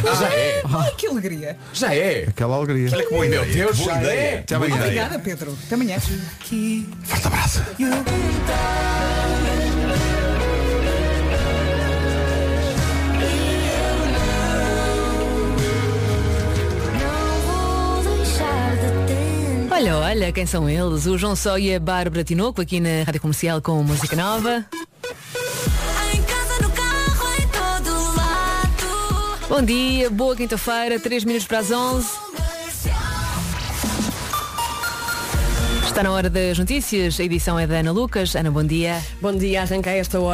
Speaker 4: Já é.
Speaker 3: Ai, que alegria.
Speaker 4: Já é.
Speaker 1: Aquela alegria.
Speaker 11: Olha que boa ideia.
Speaker 4: Meu Deus,
Speaker 11: boa
Speaker 4: já
Speaker 11: ideia.
Speaker 4: é.
Speaker 1: Até amanhã.
Speaker 3: Obrigada, Pedro. Até amanhã.
Speaker 1: Forte abraço.
Speaker 17: Olha, olha, quem são eles? O João Só e a Bárbara Tinoco aqui na Rádio Comercial com música nova. Bom dia, boa quinta-feira, 3 minutos para as 11. Está na hora das notícias, a edição é da Ana Lucas. Ana, bom dia.
Speaker 18: Bom dia, arranca esta hora.